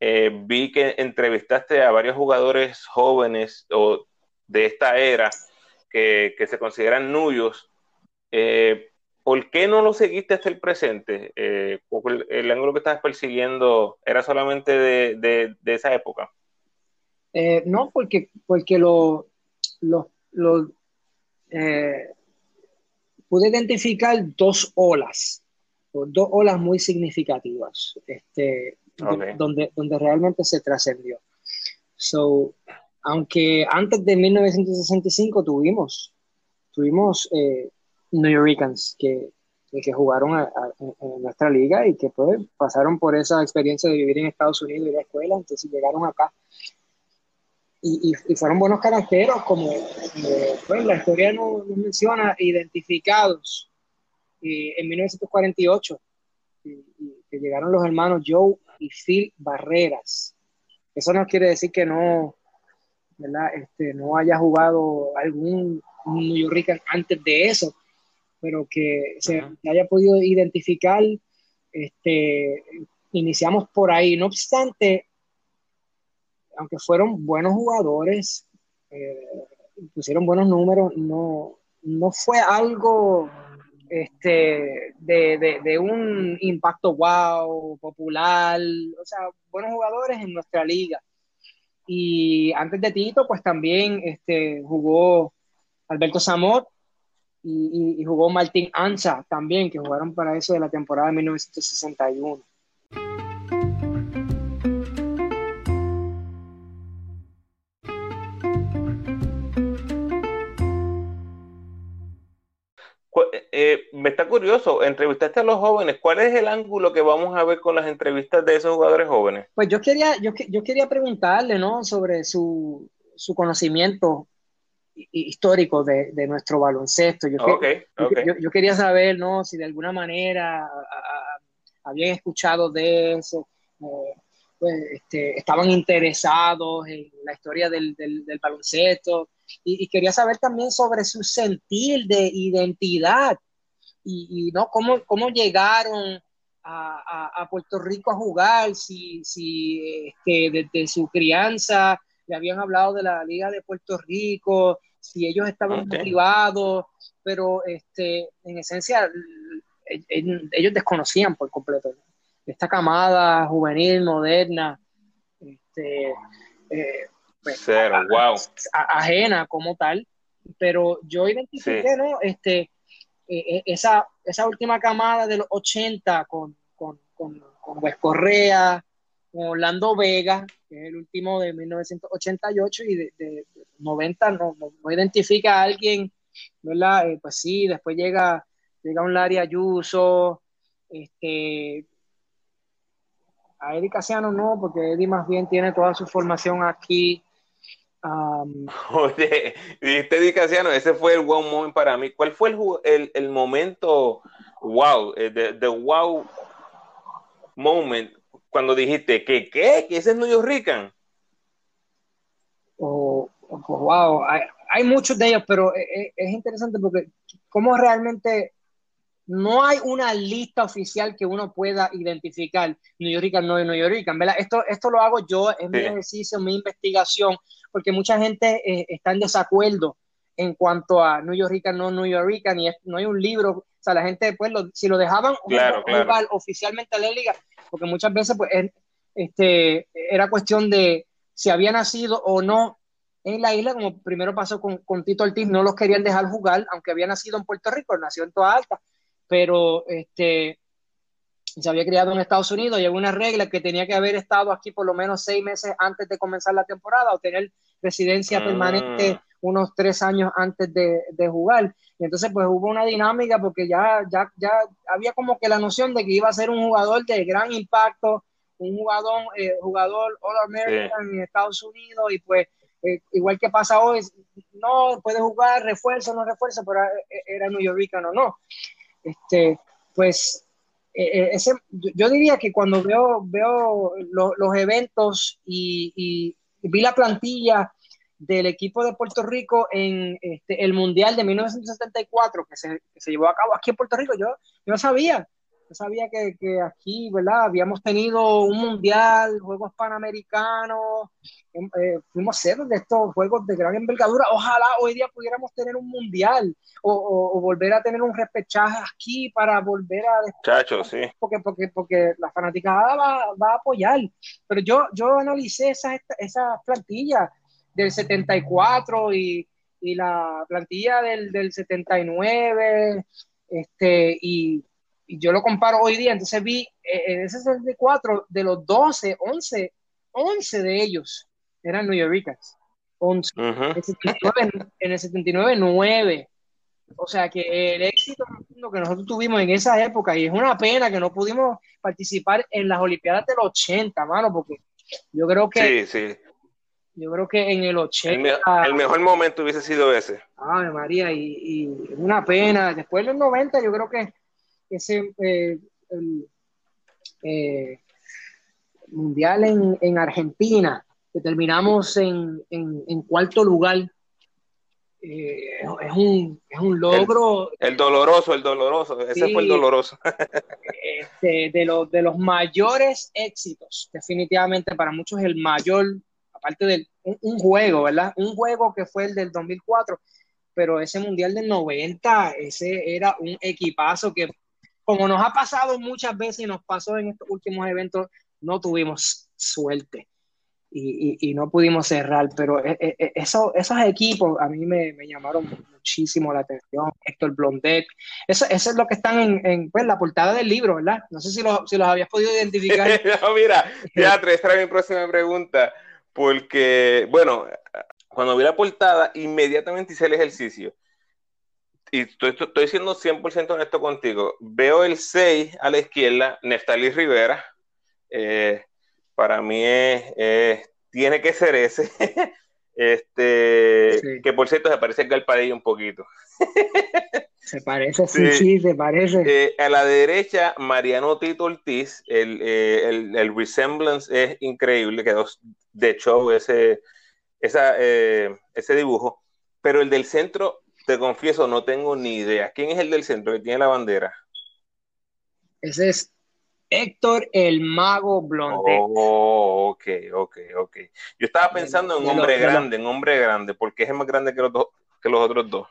Eh, vi que entrevistaste a varios jugadores jóvenes o de esta era que, se consideran nuyos. ¿Por qué no lo seguiste hasta el presente? el, ángulo que estabas persiguiendo era solamente de esa época. Eh, no, porque, porque lo, lo, eh, pude identificar dos olas, dos olas muy significativas, este, donde, donde realmente se trascendió. So, aunque antes de 1965 tuvimos, tuvimos eh, New Yorkers que, que jugaron en nuestra liga y que pues, pasaron por esa experiencia de vivir en Estados Unidos y la escuela, entonces llegaron acá y, fueron buenos carajeros, como, pues, la historia nos, menciona, identificados en 1948, que llegaron los hermanos Joe y Phil Barreras. Eso no quiere decir que no, ¿verdad? Este, no haya jugado algún New York antes de eso, pero que se haya podido identificar, este, iniciamos por ahí. No obstante, aunque fueron buenos jugadores, eh, pusieron buenos números, no, no fue algo este, de, un impacto wow, popular, o sea, buenos jugadores en nuestra liga. Y antes de Tito, pues también este, jugó Alberto Zamor y, y, jugó Martín Anza también, que jugaron para eso de la temporada de 1961. Eh, me está curioso, entrevistaste a los jóvenes, ¿cuál es el ángulo que vamos a ver con las entrevistas de esos jugadores jóvenes? Pues yo quería, yo, yo quería preguntarle, ¿no? Sobre su, su conocimiento histórico de, nuestro baloncesto. Yo, Yo, quería saber, ¿no? Si de alguna manera habían escuchado de eso, eh, pues, este, estaban interesados en la historia del, baloncesto y, quería saber también sobre su sentir de identidad y, no cómo, cómo llegaron a, Puerto Rico a jugar, si, si este, desde su crianza le habían hablado de la Liga de Puerto Rico, si ellos estaban motivados, pero este, en esencia ellos desconocían por completo esta camada juvenil, moderna, este, eh, pues, ajena como tal, pero yo identifiqué, ¿no? Este, eh, eh, esa, esa última camada de los 80 con, con, con, Wes Correa, con Orlando Vega, que es el último de 1988 y de, 90 no, no, identifica a alguien, ¿verdad? pues sí, después llega, llega un Larry Ayuso, este, a Eddie Casiano no, porque Eddie más bien tiene toda su formación aquí. Oye, dijiste Eddie Casiano, ese fue el wow moment para mí. ¿Cuál fue el, el, momento wow, the, the, wow moment cuando dijiste que qué, que ese es New York Oh, wow, hay, hay, muchos de ellos, pero es, e, es interesante porque cómo realmente no hay una lista oficial que uno pueda identificar. New York no es New York, ¿verdad? Esto, esto lo hago yo en mi ejercicio, mi investigación, porque mucha gente eh, está en desacuerdo en cuanto a New York no New York, ni no hay un libro, o sea, la gente, pues, si lo dejaban claro, oficialmente a la liga, porque muchas veces, pues, este, era cuestión de si había nacido o no en la isla, como primero pasó con, con Tito Ortiz, no los querían dejar jugar, aunque había nacido en Puerto Rico, nació en Toa Alta, pero este, se había criado en Estados Unidos y había una regla que tenía que haber estado aquí por lo menos seis meses antes de comenzar la temporada o tener residencia permanente mm. unos tres años antes de, jugar. Y entonces pues hubo una dinámica porque ya, ya, ya había como que la noción de que iba a ser un jugador de gran impacto, un jugador, eh, jugador All American en Estados Unidos y pues eh, igual que pasa hoy, no puede jugar refuerzo, no refuerzo, pero eh, era New Yorkano, no. Este, pues eh, eh, yo, diría que cuando veo, veo los eventos y, vi la plantilla del equipo de Puerto Rico en este, el Mundial de 1974 que se, que se, llevó a cabo aquí en Puerto Rico, yo, yo no sabía yo sabía que, que, aquí, ¿verdad? Habíamos tenido un mundial, Juegos Panamericanos, em, eh, fuimos ser de estos juegos de gran envergadura. Ojalá hoy día pudiéramos tener un mundial o, o, volver a tener un repechaje aquí para volver a... Chacho, sí. Porque, porque, porque la fanaticada va, va, a apoyar. Pero yo, yo analicé esas esa plantillas del 74 y, y la plantilla del, del 79 este, y y yo lo comparo hoy día, entonces vi eh, en ese 64 de los 12, 11, 11 de ellos eran New Yorkers. 11. en, el 79, 9. O sea que el éxito que nosotros tuvimos en esa época, y es una pena que no pudimos participar en las Olimpiadas del 80, mano, porque yo creo que. Sí, sí. Yo creo que en el 80. El, mejor momento hubiese sido ese. Ay, María, y, y una pena. Después de los 90, yo creo que ese eh, eh, mundial en, Argentina, que terminamos en, cuarto lugar. Eh, es, un, es, un, logro. El, doloroso, el doloroso, ese fue el doloroso. Este, de, los, de los mayores éxitos, definitivamente para muchos el mayor, aparte de un, juego, ¿verdad? Un juego que fue el del 2004, pero ese mundial del 90, ese era un equipazo que como nos ha pasado muchas veces y nos pasó en estos últimos eventos, no tuvimos suerte y, no pudimos cerrar, pero eh, eh, eh, esos equipos a mí me, llamaron muchísimo la atención, Héctor Blondet, eso, eso es lo que están en, pues, la portada del libro, ¿verdad? No sé si, si los habías podido identificar. no, mira, teatro, esta era mi próxima pregunta, porque, bueno, cuando vi la portada, inmediatamente hice el ejercicio y estoy, estoy siendo 100% honesto contigo, veo el 6 a la izquierda, Neftali Rivera, eh, para mí es, tiene que ser ese. Este, que por cierto se parece a Galpadillo un poquito. Se parece, sí, sí, se parece. Eh, a la derecha, Mariano Tito Ortiz, el, eh, el, resemblance es increíble, quedó de show ese, esa, eh, ese dibujo. Pero el del centro, te confieso, no tengo ni idea. ¿Quién es el del centro que tiene la bandera? Ese es Héctor el Mago Blondet. Oh, ok, ok, ok. Yo estaba pensando en un hombre grande, en hombre grande, porque es más grande que los, que los otros dos.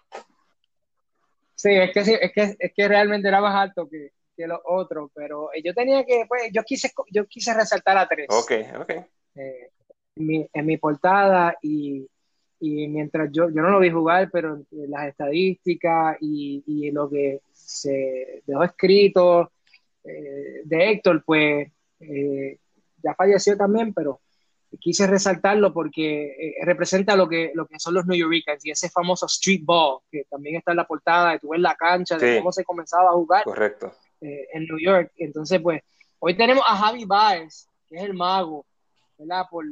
Sí, es que, es que, es que realmente era más alto que, que los otros, pero yo tenía que, pues, yo quise, yo quise resaltar a tres. Ok, ok. Eh, en, mi, en, mi, portada y, y, mientras yo, yo no lo vi jugar, pero las estadísticas y, y lo que se dejó escrito eh, de Héctor, pues eh, ya falleció también, pero quise resaltarlo porque eh, representa lo que, lo que son los New Yorkers y ese famoso street ball que también está en la portada de tú en la cancha, de cómo se comenzaba a jugar Correcto. en New York. Entonces, pues, hoy tenemos a Javi Baez, que es el mago, ¿verdad? Por,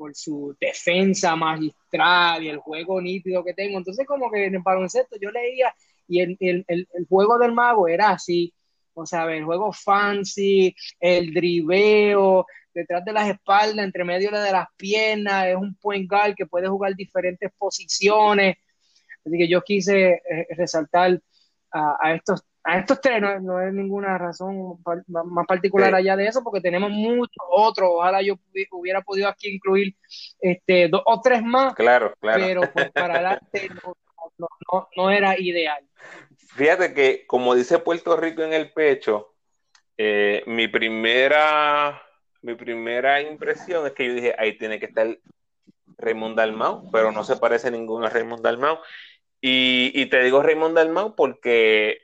por su defensa magistral y el juego nítido que tengo. Entonces, como que en el baloncesto yo leía y el, el, el, juego del mago era así, o sea, el juego fancy, el driveo, detrás de las espaldas, entre medio de las piernas, es un point guard que puede jugar diferentes posiciones. Así que yo quise eh, resaltar a, estos a estos tres, no, hay ninguna razón más particular allá de eso, porque tenemos muchos otros. Ojalá yo hubiera podido aquí incluir este, dos o tres más, claro, claro. pero pues para adelante no era ideal. Fíjate que, como dice Puerto Rico en el pecho, eh, mi primera mi primera impresión es que yo dije, ahí tiene que estar Raymond Dalmau, pero no se parece ninguno a Raymond Dalmau. Y, y te digo Raymond Dalmau porque,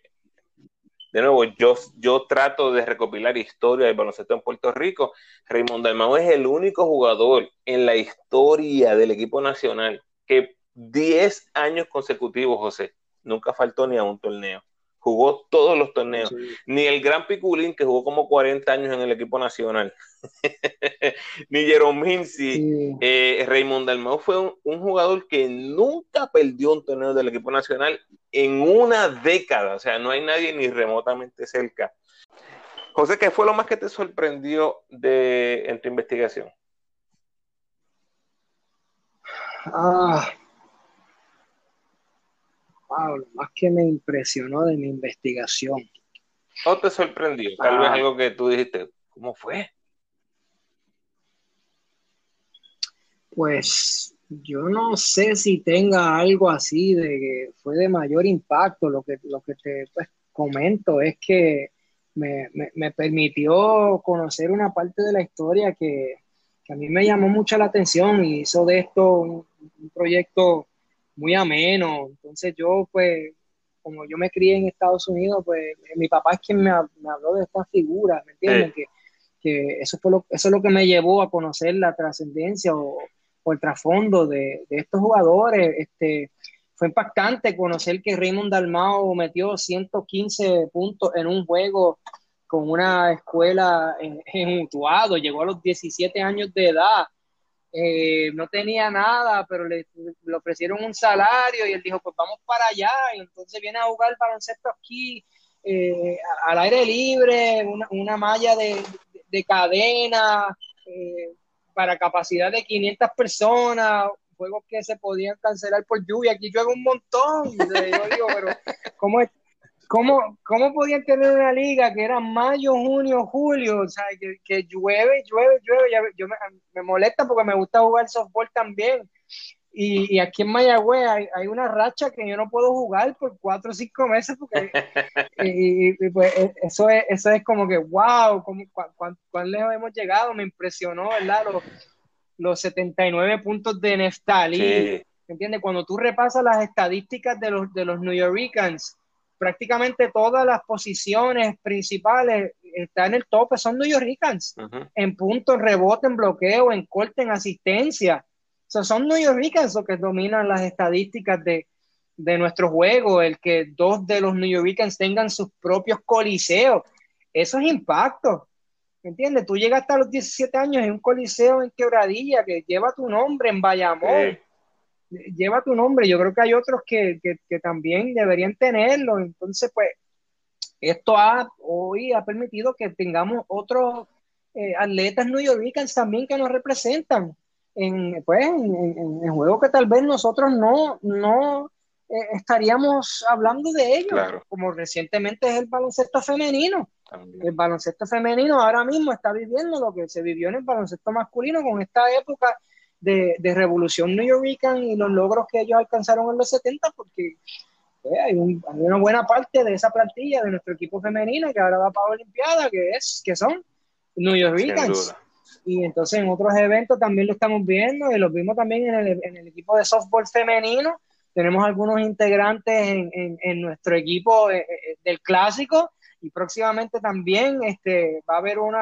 de nuevo, yo, yo trato de recopilar historia del baloncesto en Puerto Rico. Raymond Dalmau es el único jugador en la historia del equipo nacional que 10 años consecutivos, José, nunca faltó ni a un torneo. Jugó todos los torneos. Ni el Gran Piculín, que jugó como 40 años en el equipo nacional. ni Jerome Mincy. Eh, Raymond Dalmau fue un, jugador que nunca perdió un torneo del equipo nacional en una década. O sea, no hay nadie ni remotamente cerca. José, ¿qué fue lo más que te sorprendió de, en tu investigación? Ah, lo más que me impresionó de mi investigación. ¿O te sorprendió? Tal vez ah. algo que tú dijiste, ¿cómo fue? Pues yo no sé si tenga algo así de que fue de mayor impacto. Lo que, lo que te pues, comento es que me, permitió conocer una parte de la historia que, a mí me llamó mucho la atención y hizo de esto un proyecto muy ameno. Entonces yo, pues, como yo me crié en Estados Unidos, pues mi papá es quien me, habló de estas figuras, ¿me entienden? Que, eso, fue lo, eso es lo que me llevó a conocer la trascendencia o, el trasfondo de, estos jugadores. Este, fue impactante conocer que Raymond Dalmao metió 115 puntos en un juego con una escuela en, en Utuado, llegó a los 17 años de edad eh, no tenía nada, pero le, ofrecieron un salario y él dijo, pues vamos para allá. Y entonces viene a jugar baloncesto aquí, eh, al aire libre, una, malla de, cadena eh, para capacidad de 500 personas, juegos que se podían cancelar por lluvia. Aquí llueve un montón. yo digo, pero ¿cómo es? ¿Cómo, ¿Cómo podían tener una liga que era mayo, junio, julio? O sea, que, que llueve, llueve, llueve. yo me, molesta porque me gusta jugar softball también. Y, aquí en Mayagüez hay, una racha que yo no puedo jugar por cuatro o cinco meses porque y, pues e, eso es, eso es como que wow, cuán, lejos hemos llegado, me impresionó, ¿verdad? Los, los 79 puntos de Neftali. ¿Entiendes? Cuando tú repasas las estadísticas de los, de los New Yorkers, prácticamente todas las posiciones principales están en el tope, son New Yorkers, en puntos, rebote, en bloqueo, en corte, en asistencia. O sea, son New Yorkers los que dominan las estadísticas de, nuestro juego, el que dos de los New Yorkers tengan sus propios coliseos. Eso es impacto. ¿Entiendes? Tú llegas hasta los 17 años en un coliseo en Quebradilla que lleva tu nombre en Bayamón. Lleva tu nombre. Yo creo que hay otros que, también deberían tenerlo. Entonces, pues, esto ha, hoy ha permitido que tengamos otros eh, atletas New Yorkers también que nos representan en, pues, en, juegos que tal vez nosotros no, no eh, estaríamos hablando de ellos, como recientemente es el baloncesto femenino. El baloncesto femenino ahora mismo está viviendo lo que se vivió en el baloncesto masculino con esta época de, revolución New Yorkican y los logros que ellos alcanzaron en los 70, porque pues, hay, una buena parte de esa plantilla de nuestro equipo femenino que ahora va para la Olimpiada, que, es, que son New Yorkers. Y entonces en otros eventos también lo estamos viendo y lo vimos también en el, equipo de softball femenino. Tenemos algunos integrantes en, nuestro equipo eh, eh, del clásico y próximamente también este, va a haber un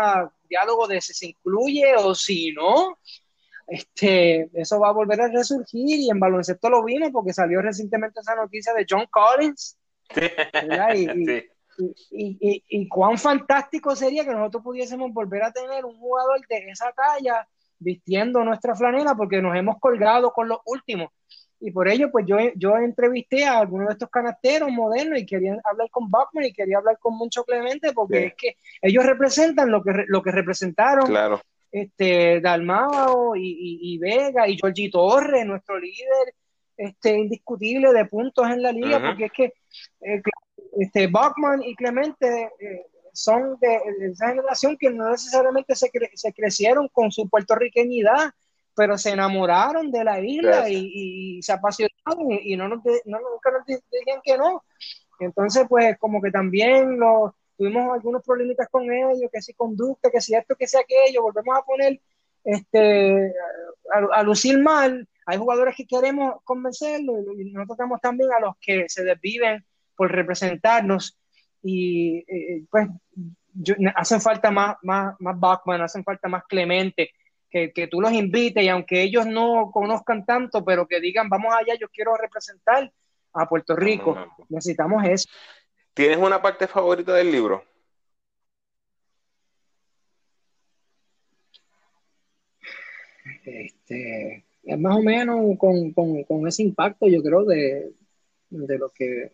diálogo de si se incluye o si no. Este, eso va a volver a resurgir y en baloncesto lo vimos porque salió recientemente esa noticia de John Collins. Y, y, cuán fantástico sería que nosotros pudiésemos volver a tener un jugador de esa talla vistiendo nuestra flanela porque nos hemos colgado con los últimos. Y por ello, pues yo, yo entrevisté a algunos de estos canasteros modernos y quería hablar con Bachman y quería hablar con Mucho Clemente porque es que ellos representan lo que, lo que representaron claro. Este, Dalmao y, Vega y Georgie Torres, nuestro líder este, indiscutible de puntos en la liga, porque es que eh, este, Bachman y Clemente eh, son de, esa generación que no necesariamente se, se crecieron con su puertorriqueñidad, pero se enamoraron de la isla y, se apasionaron y, no, nos no nunca nos dijeron que no. Entonces, pues como que también lo, tuvimos algunos problemitas con ellos, que si conducta, que si esto, que si aquello, volvemos a poner este, a, lucir mal. Hay jugadores que queremos convencerlos y nosotros tenemos también a los que se desviven por representarnos y eh, pues hacen falta más, más, más Bachman, hacen falta más Clemente, que, tú los invites y aunque ellos no conozcan tanto, pero que digan, vamos allá, yo quiero representar a Puerto Rico. Necesitamos eso. ¿Tienes una parte favorita del libro? Este, es más o menos con, ese impacto, yo creo, de, lo que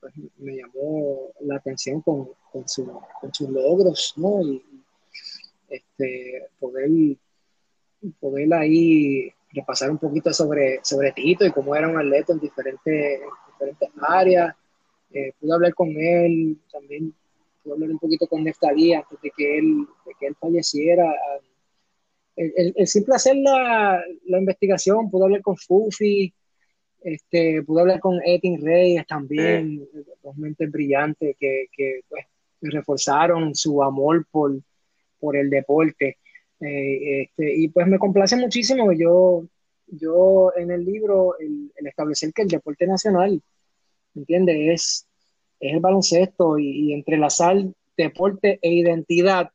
pues, me llamó la atención con, sus logros, ¿no? Y este, poder poder ahí repasar un poquito sobre, sobre Tito y cómo era un atleta en diferentes, diferentes áreas. Eh, pude hablar con él, también pude hablar un poquito con Neftalí antes de que él, de que él falleciera. El, el, simple hacer la, la, investigación, pude hablar con Fufi, este, pude hablar con Etin Reyes también, dos mentes brillantes que, que pues, reforzaron su amor por, por el deporte. Eh, este, y pues me complace muchísimo yo, yo en el libro, el, establecer que el deporte nacional, ¿entiendes? Es, es el baloncesto y, y, entrelazar deporte e identidad,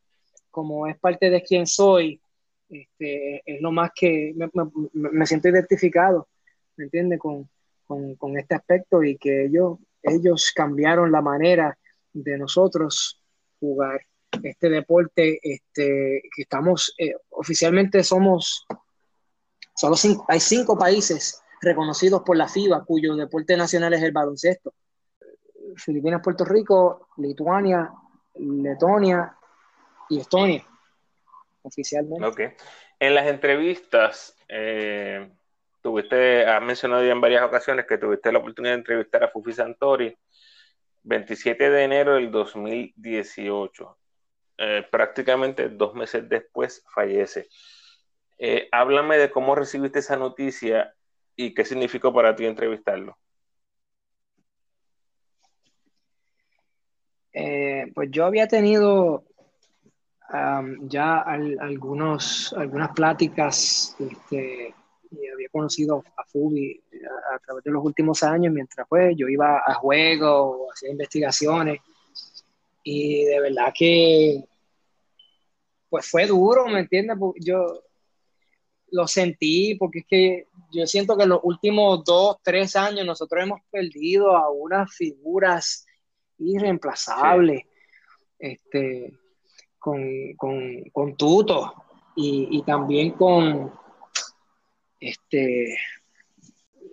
como es parte de quien soy, este, es lo más que me, me, siento identificado, ¿me entiendes? Con, con, con, este aspecto y que ellos, ellos cambiaron la manera de nosotros jugar este deporte, este, que estamos, eh, oficialmente somos, solo hay cinco países reconocidos por la FIBA cuyo deporte nacional es el baloncesto. Filipinas, Puerto Rico, Lituania, Letonia y Estonia, oficialmente. Ok. En las entrevistas, eh, tuviste, has mencionado ya en varias ocasiones que tuviste la oportunidad de entrevistar a Fufi Santori, 27 de enero del 2018. Eh, prácticamente dos meses después fallece. Eh, háblame de cómo recibiste esa noticia y qué significó para ti entrevistarlo. Eh, pues yo había tenido ya algunos, algunas pláticas este, y había conocido a Fubi a, través de los últimos años mientras pues yo iba a juegos hacía investigaciones y de verdad que pues fue duro, ¿me entiendes? Yo lo sentí porque es que yo siento que en los últimos dos, tres años nosotros hemos perdido a unas figuras irreemplazables, este, con, con, Tuto y, también con, este,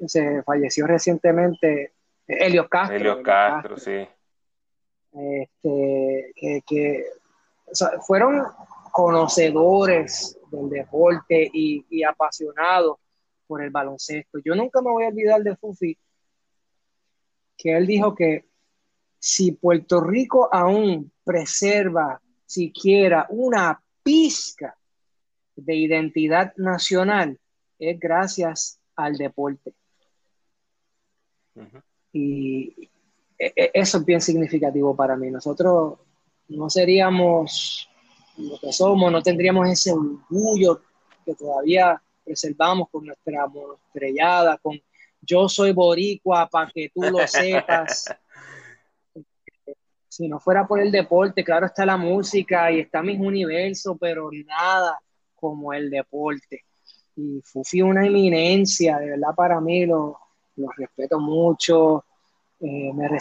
se falleció recientemente, Helios Castro. Helios Castro, sí. Este, que, fueron conocedores del deporte y, apasionados por el baloncesto. Yo nunca me voy a olvidar de Fufi, que él dijo que si Puerto Rico aún preserva siquiera una pizca de identidad nacional, es gracias al deporte. Y e, e, eso es bien significativo para mí. Nosotros no seríamos lo que somos, no tendríamos ese orgullo que todavía preservamos con nuestra monostrellada, con yo soy boricua para que tú lo sepas. si no fuera por el deporte, claro está la música y está mis universos, pero nada como el deporte. Y Fufi una eminencia, de verdad para mí lo, lo respeto mucho. Eh, me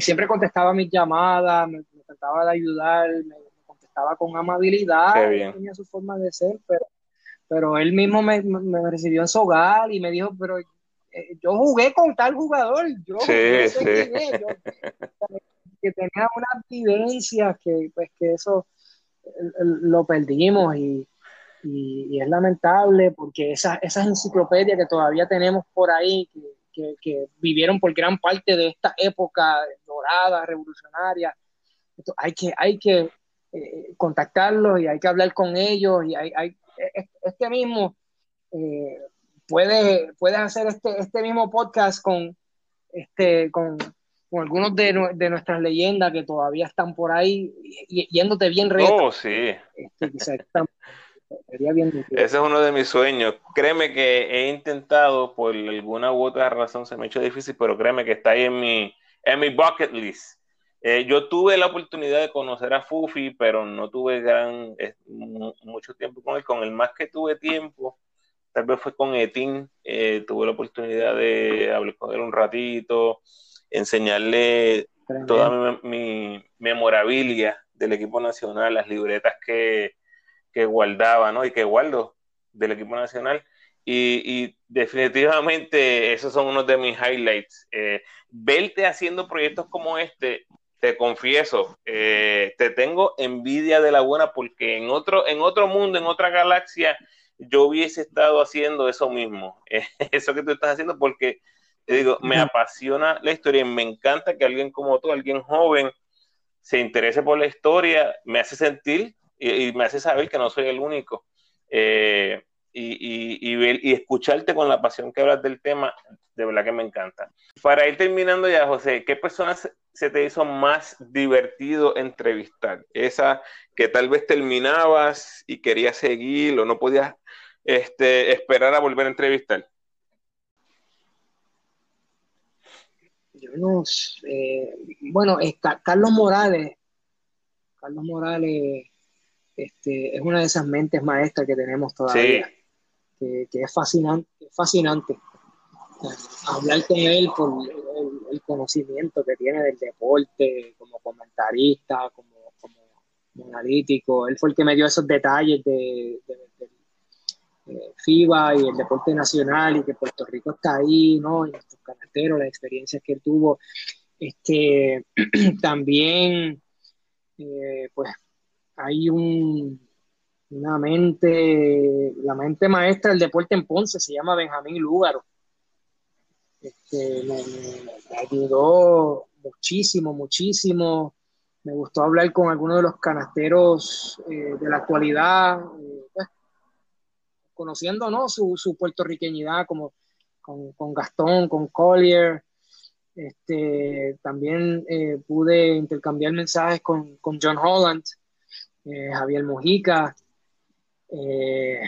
siempre contestaba mis llamadas, me, trataba de ayudar, me, contestaba con amabilidad, tenía su forma de ser, pero, pero él mismo me, recibió en su hogar y me dijo, pero eh, yo jugué con tal jugador, yo que tenía unas vivencias que pues que eso lo perdimos y, y, es lamentable porque esas, esas enciclopedias que todavía tenemos por ahí, que, que, vivieron por gran parte de esta época dorada, revolucionaria. hay que, hay que eh, contactarlos y hay que hablar con ellos y hay, hay este mismo eh, puede, hacer este, este mismo podcast con, este, con, con algunos de, de, nuestras leyendas que todavía están por ahí yéndote bien reto. Oh, sí. Este, ese es uno de mis sueños. Créeme que he intentado, por alguna u otra razón se me ha hecho difícil, pero créeme que está ahí en mi, en mi bucket list. Eh, yo tuve la oportunidad de conocer a Fufi, pero no tuve gran eh, mucho tiempo con él. Con el más que tuve tiempo, tal vez fue con Etin. Eh, tuve la oportunidad de hablar con él un ratito, enseñarle toda mi, mi memorabilia del equipo nacional, las libretas que, que guardaba, ¿no? Y que guardo del equipo nacional. Y, definitivamente esos son unos de mis highlights. Eh, verte haciendo proyectos como este, te confieso, eh, te tengo envidia de la buena porque en otro, en otro mundo, en otra galaxia, yo hubiese estado haciendo eso mismo, eso que tú estás haciendo porque, te digo, me apasiona la historia y me encanta que alguien como tú, alguien joven, se interese por la historia, me hace sentir y, me hace saber que no soy el único. Eh, y, y, escucharte con la pasión que hablas del tema, de verdad que me encanta. Para ir terminando ya, José, ¿qué personas se te hizo más divertido entrevistar? Esa que tal vez terminabas y querías seguir o no podías este, esperar a volver a entrevistar. Yo no sé. bueno, está Carlos Morales. Carlos Morales este, es una de esas mentes maestras que tenemos todavía, que, es fascinante, fascinante hablar con él por el, conocimiento que tiene del deporte, como comentarista, como, analítico. Él fue el que me dio esos detalles de, FIBA y el deporte nacional y que Puerto Rico está ahí, ¿no? Y nuestros canasteros, las experiencias que él tuvo. Este, también, eh, pues, hay un, una mente, la mente maestra del deporte en Ponce, se llama Benjamín Lúgaro. Este, me, ayudó muchísimo, muchísimo. Me gustó hablar con algunos de los canasteros eh, de la actualidad, eh, pues, conociendo ¿no? su, su puertorriqueñidad, como con, Gastón, con Collier. Este, también eh, pude intercambiar mensajes con, con John Holland, Javier Mujica, eh,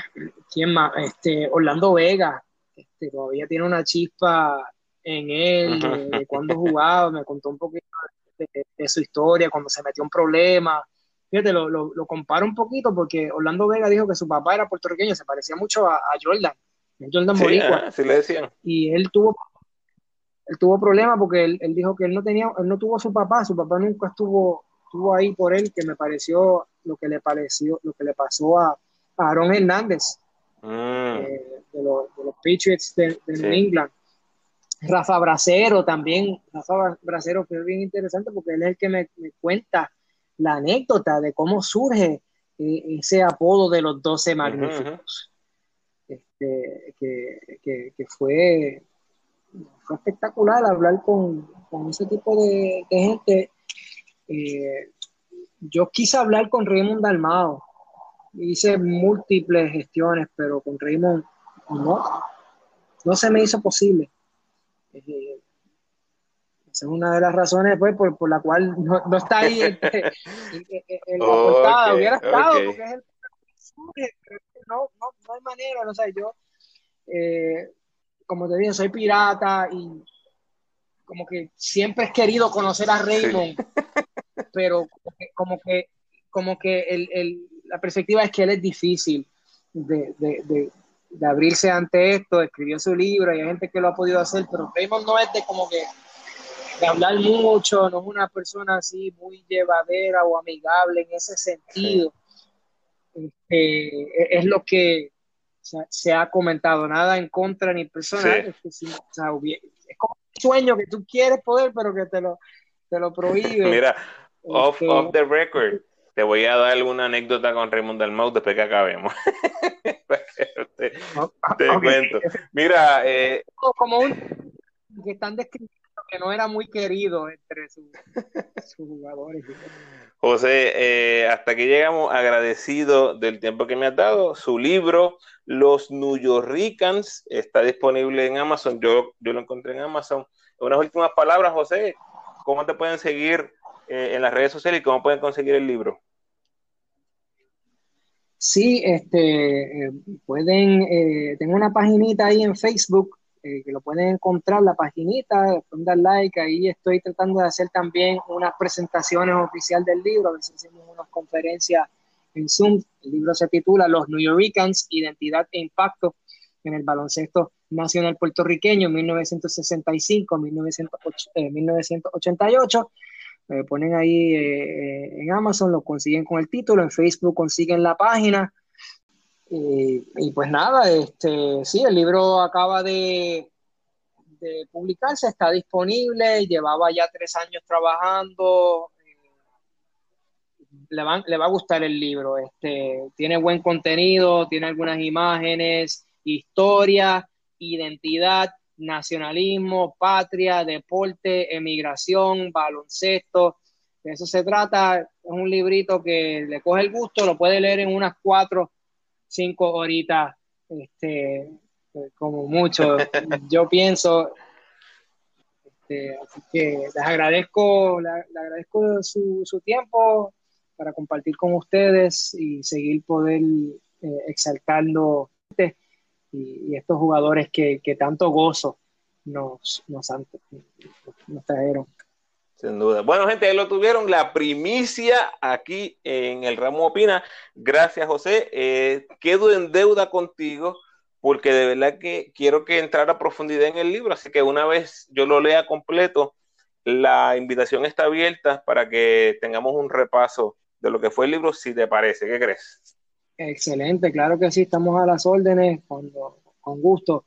¿quién más? Este, Orlando Vega, este, todavía tiene una chispa en él, de, cuando jugaba, me contó un poquito de, su historia, cuando se metió un problema. Fíjate, lo, lo, comparo un poquito porque Orlando Vega dijo que su papá era puertorriqueño, se parecía mucho a, Jordan, Jordan sí, Boricua. le decían. Y él tuvo él tuvo problemas porque él, él, dijo que él no tenía, él no tuvo a su papá, su papá nunca estuvo, estuvo ahí por él, que me pareció lo que le pareció, lo que le pasó a, Aaron Hernández mm. eh, de, los, Patriots de, New England. Rafa Bracero también, Rafa Bracero fue bien interesante porque él es el que me, cuenta la anécdota de cómo surge eh, ese apodo de los 12 magníficos. Este, que, fue, espectacular hablar con, ese tipo de, gente. Eh, yo quise hablar con Raymond Dalmao, hice múltiples gestiones, pero con Raymond no, no se me hizo posible. Eh, esa es una de las razones pues, por, por la cual no, está ahí en, la portada. Hubiera estado, porque es el no, no, no hay manera, no sé, yo, eh, como te dije, soy pirata y como que siempre he querido conocer a Raymond, pero como que, como que, el, el, la perspectiva es que él es difícil de, de, de abrirse ante esto, escribió su libro, y hay gente que lo ha podido hacer, pero Raymond no es de como que de hablar mucho, no es una persona así muy llevadera o amigable en ese sentido. Este, es lo que se, ha comentado, nada en contra ni personal, es, como un sueño que tú quieres poder, pero que te lo, te lo prohíbe. Mira, off, este, off the record, te voy a dar alguna anécdota con Raymond Dalmau después que acabemos. te, cuento. Mira, eh... como un que están describiendo que no era muy querido entre sus, jugadores. José, eh, hasta aquí llegamos agradecido del tiempo que me has dado. Su libro, Los New Yorkers, está disponible en Amazon. Yo, yo lo encontré en Amazon. Unas últimas palabras, José. ¿Cómo te pueden seguir eh, en las redes sociales y cómo pueden conseguir el libro? Sí, este, eh, pueden, eh, tengo una paginita ahí en Facebook que lo pueden encontrar, la paginita, pueden dar like, ahí estoy tratando de hacer también unas presentaciones oficiales del libro, a veces hacemos unas conferencias en Zoom, el libro se titula Los New Yorkers, Identidad e Impacto en el baloncesto nacional puertorriqueño 1965-1988 ponen ahí eh, en Amazon, lo consiguen con el título, en Facebook consiguen la página. y pues nada, este, sí, el libro acaba de, de publicarse, está disponible, llevaba ya tres años trabajando. Eh, le, le va a gustar el libro, este, tiene buen contenido, tiene algunas imágenes, historia, identidad, nacionalismo, patria, deporte, emigración, baloncesto. De eso se trata. Es un librito que le coge el gusto, lo puede leer en unas cuatro, cinco horitas, este, como mucho. Yo pienso. Este, así que les agradezco, le, agradezco su, su, tiempo para compartir con ustedes y seguir poder eh, exaltando y, estos jugadores que, tanto gozo nos, nos, trajeron. Sin duda. Bueno, gente, ahí lo tuvieron, la primicia aquí en el Ramo Opina. Gracias, José. Eh, quedo en deuda contigo porque de verdad que quiero que entrara a profundidad en el libro, así que una vez yo lo lea completo, la invitación está abierta para que tengamos un repaso de lo que fue el libro, si te parece. ¿Qué crees? Excelente, claro que sí, estamos a las órdenes cuando, con gusto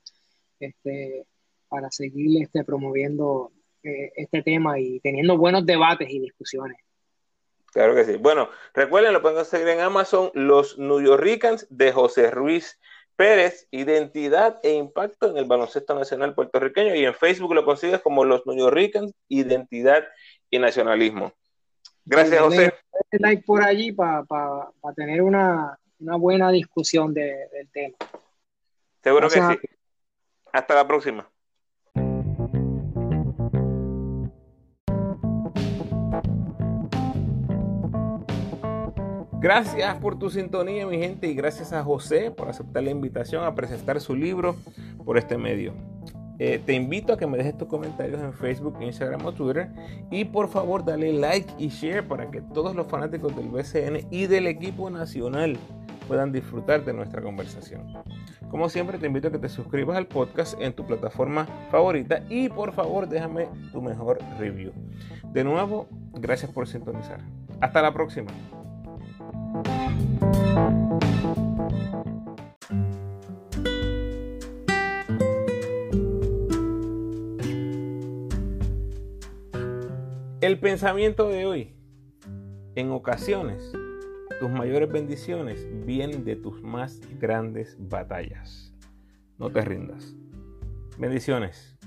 este, para seguir este, promoviendo eh, este tema y teniendo buenos debates y discusiones. Claro que sí. Bueno, recuerden, lo pueden seguir en Amazon, Los New Yorkers de José Ruiz Pérez, Identidad e Impacto en el Baloncesto Nacional Puertorriqueño y en Facebook lo consigues como Los New Yorkers, Identidad y Nacionalismo. Gracias, José. like por allí para tener una, una buena discusión de, del tema. Seguro que sí. Hasta la próxima. Gracias por tu sintonía, mi gente, y gracias a José por aceptar la invitación a presentar su libro por este medio. Eh, te invito a que me dejes tus comentarios en Facebook, Instagram o Twitter. Y por favor, dale like y share para que todos los fanáticos del BCN y del equipo nacional puedan disfrutar de nuestra conversación. Como siempre te invito a que te suscribas al podcast en tu plataforma favorita y por favor déjame tu mejor review. De nuevo, gracias por sintonizar. Hasta la próxima. El pensamiento de hoy, en ocasiones, tus mayores bendiciones vienen de tus más grandes batallas. No te rindas. Bendiciones.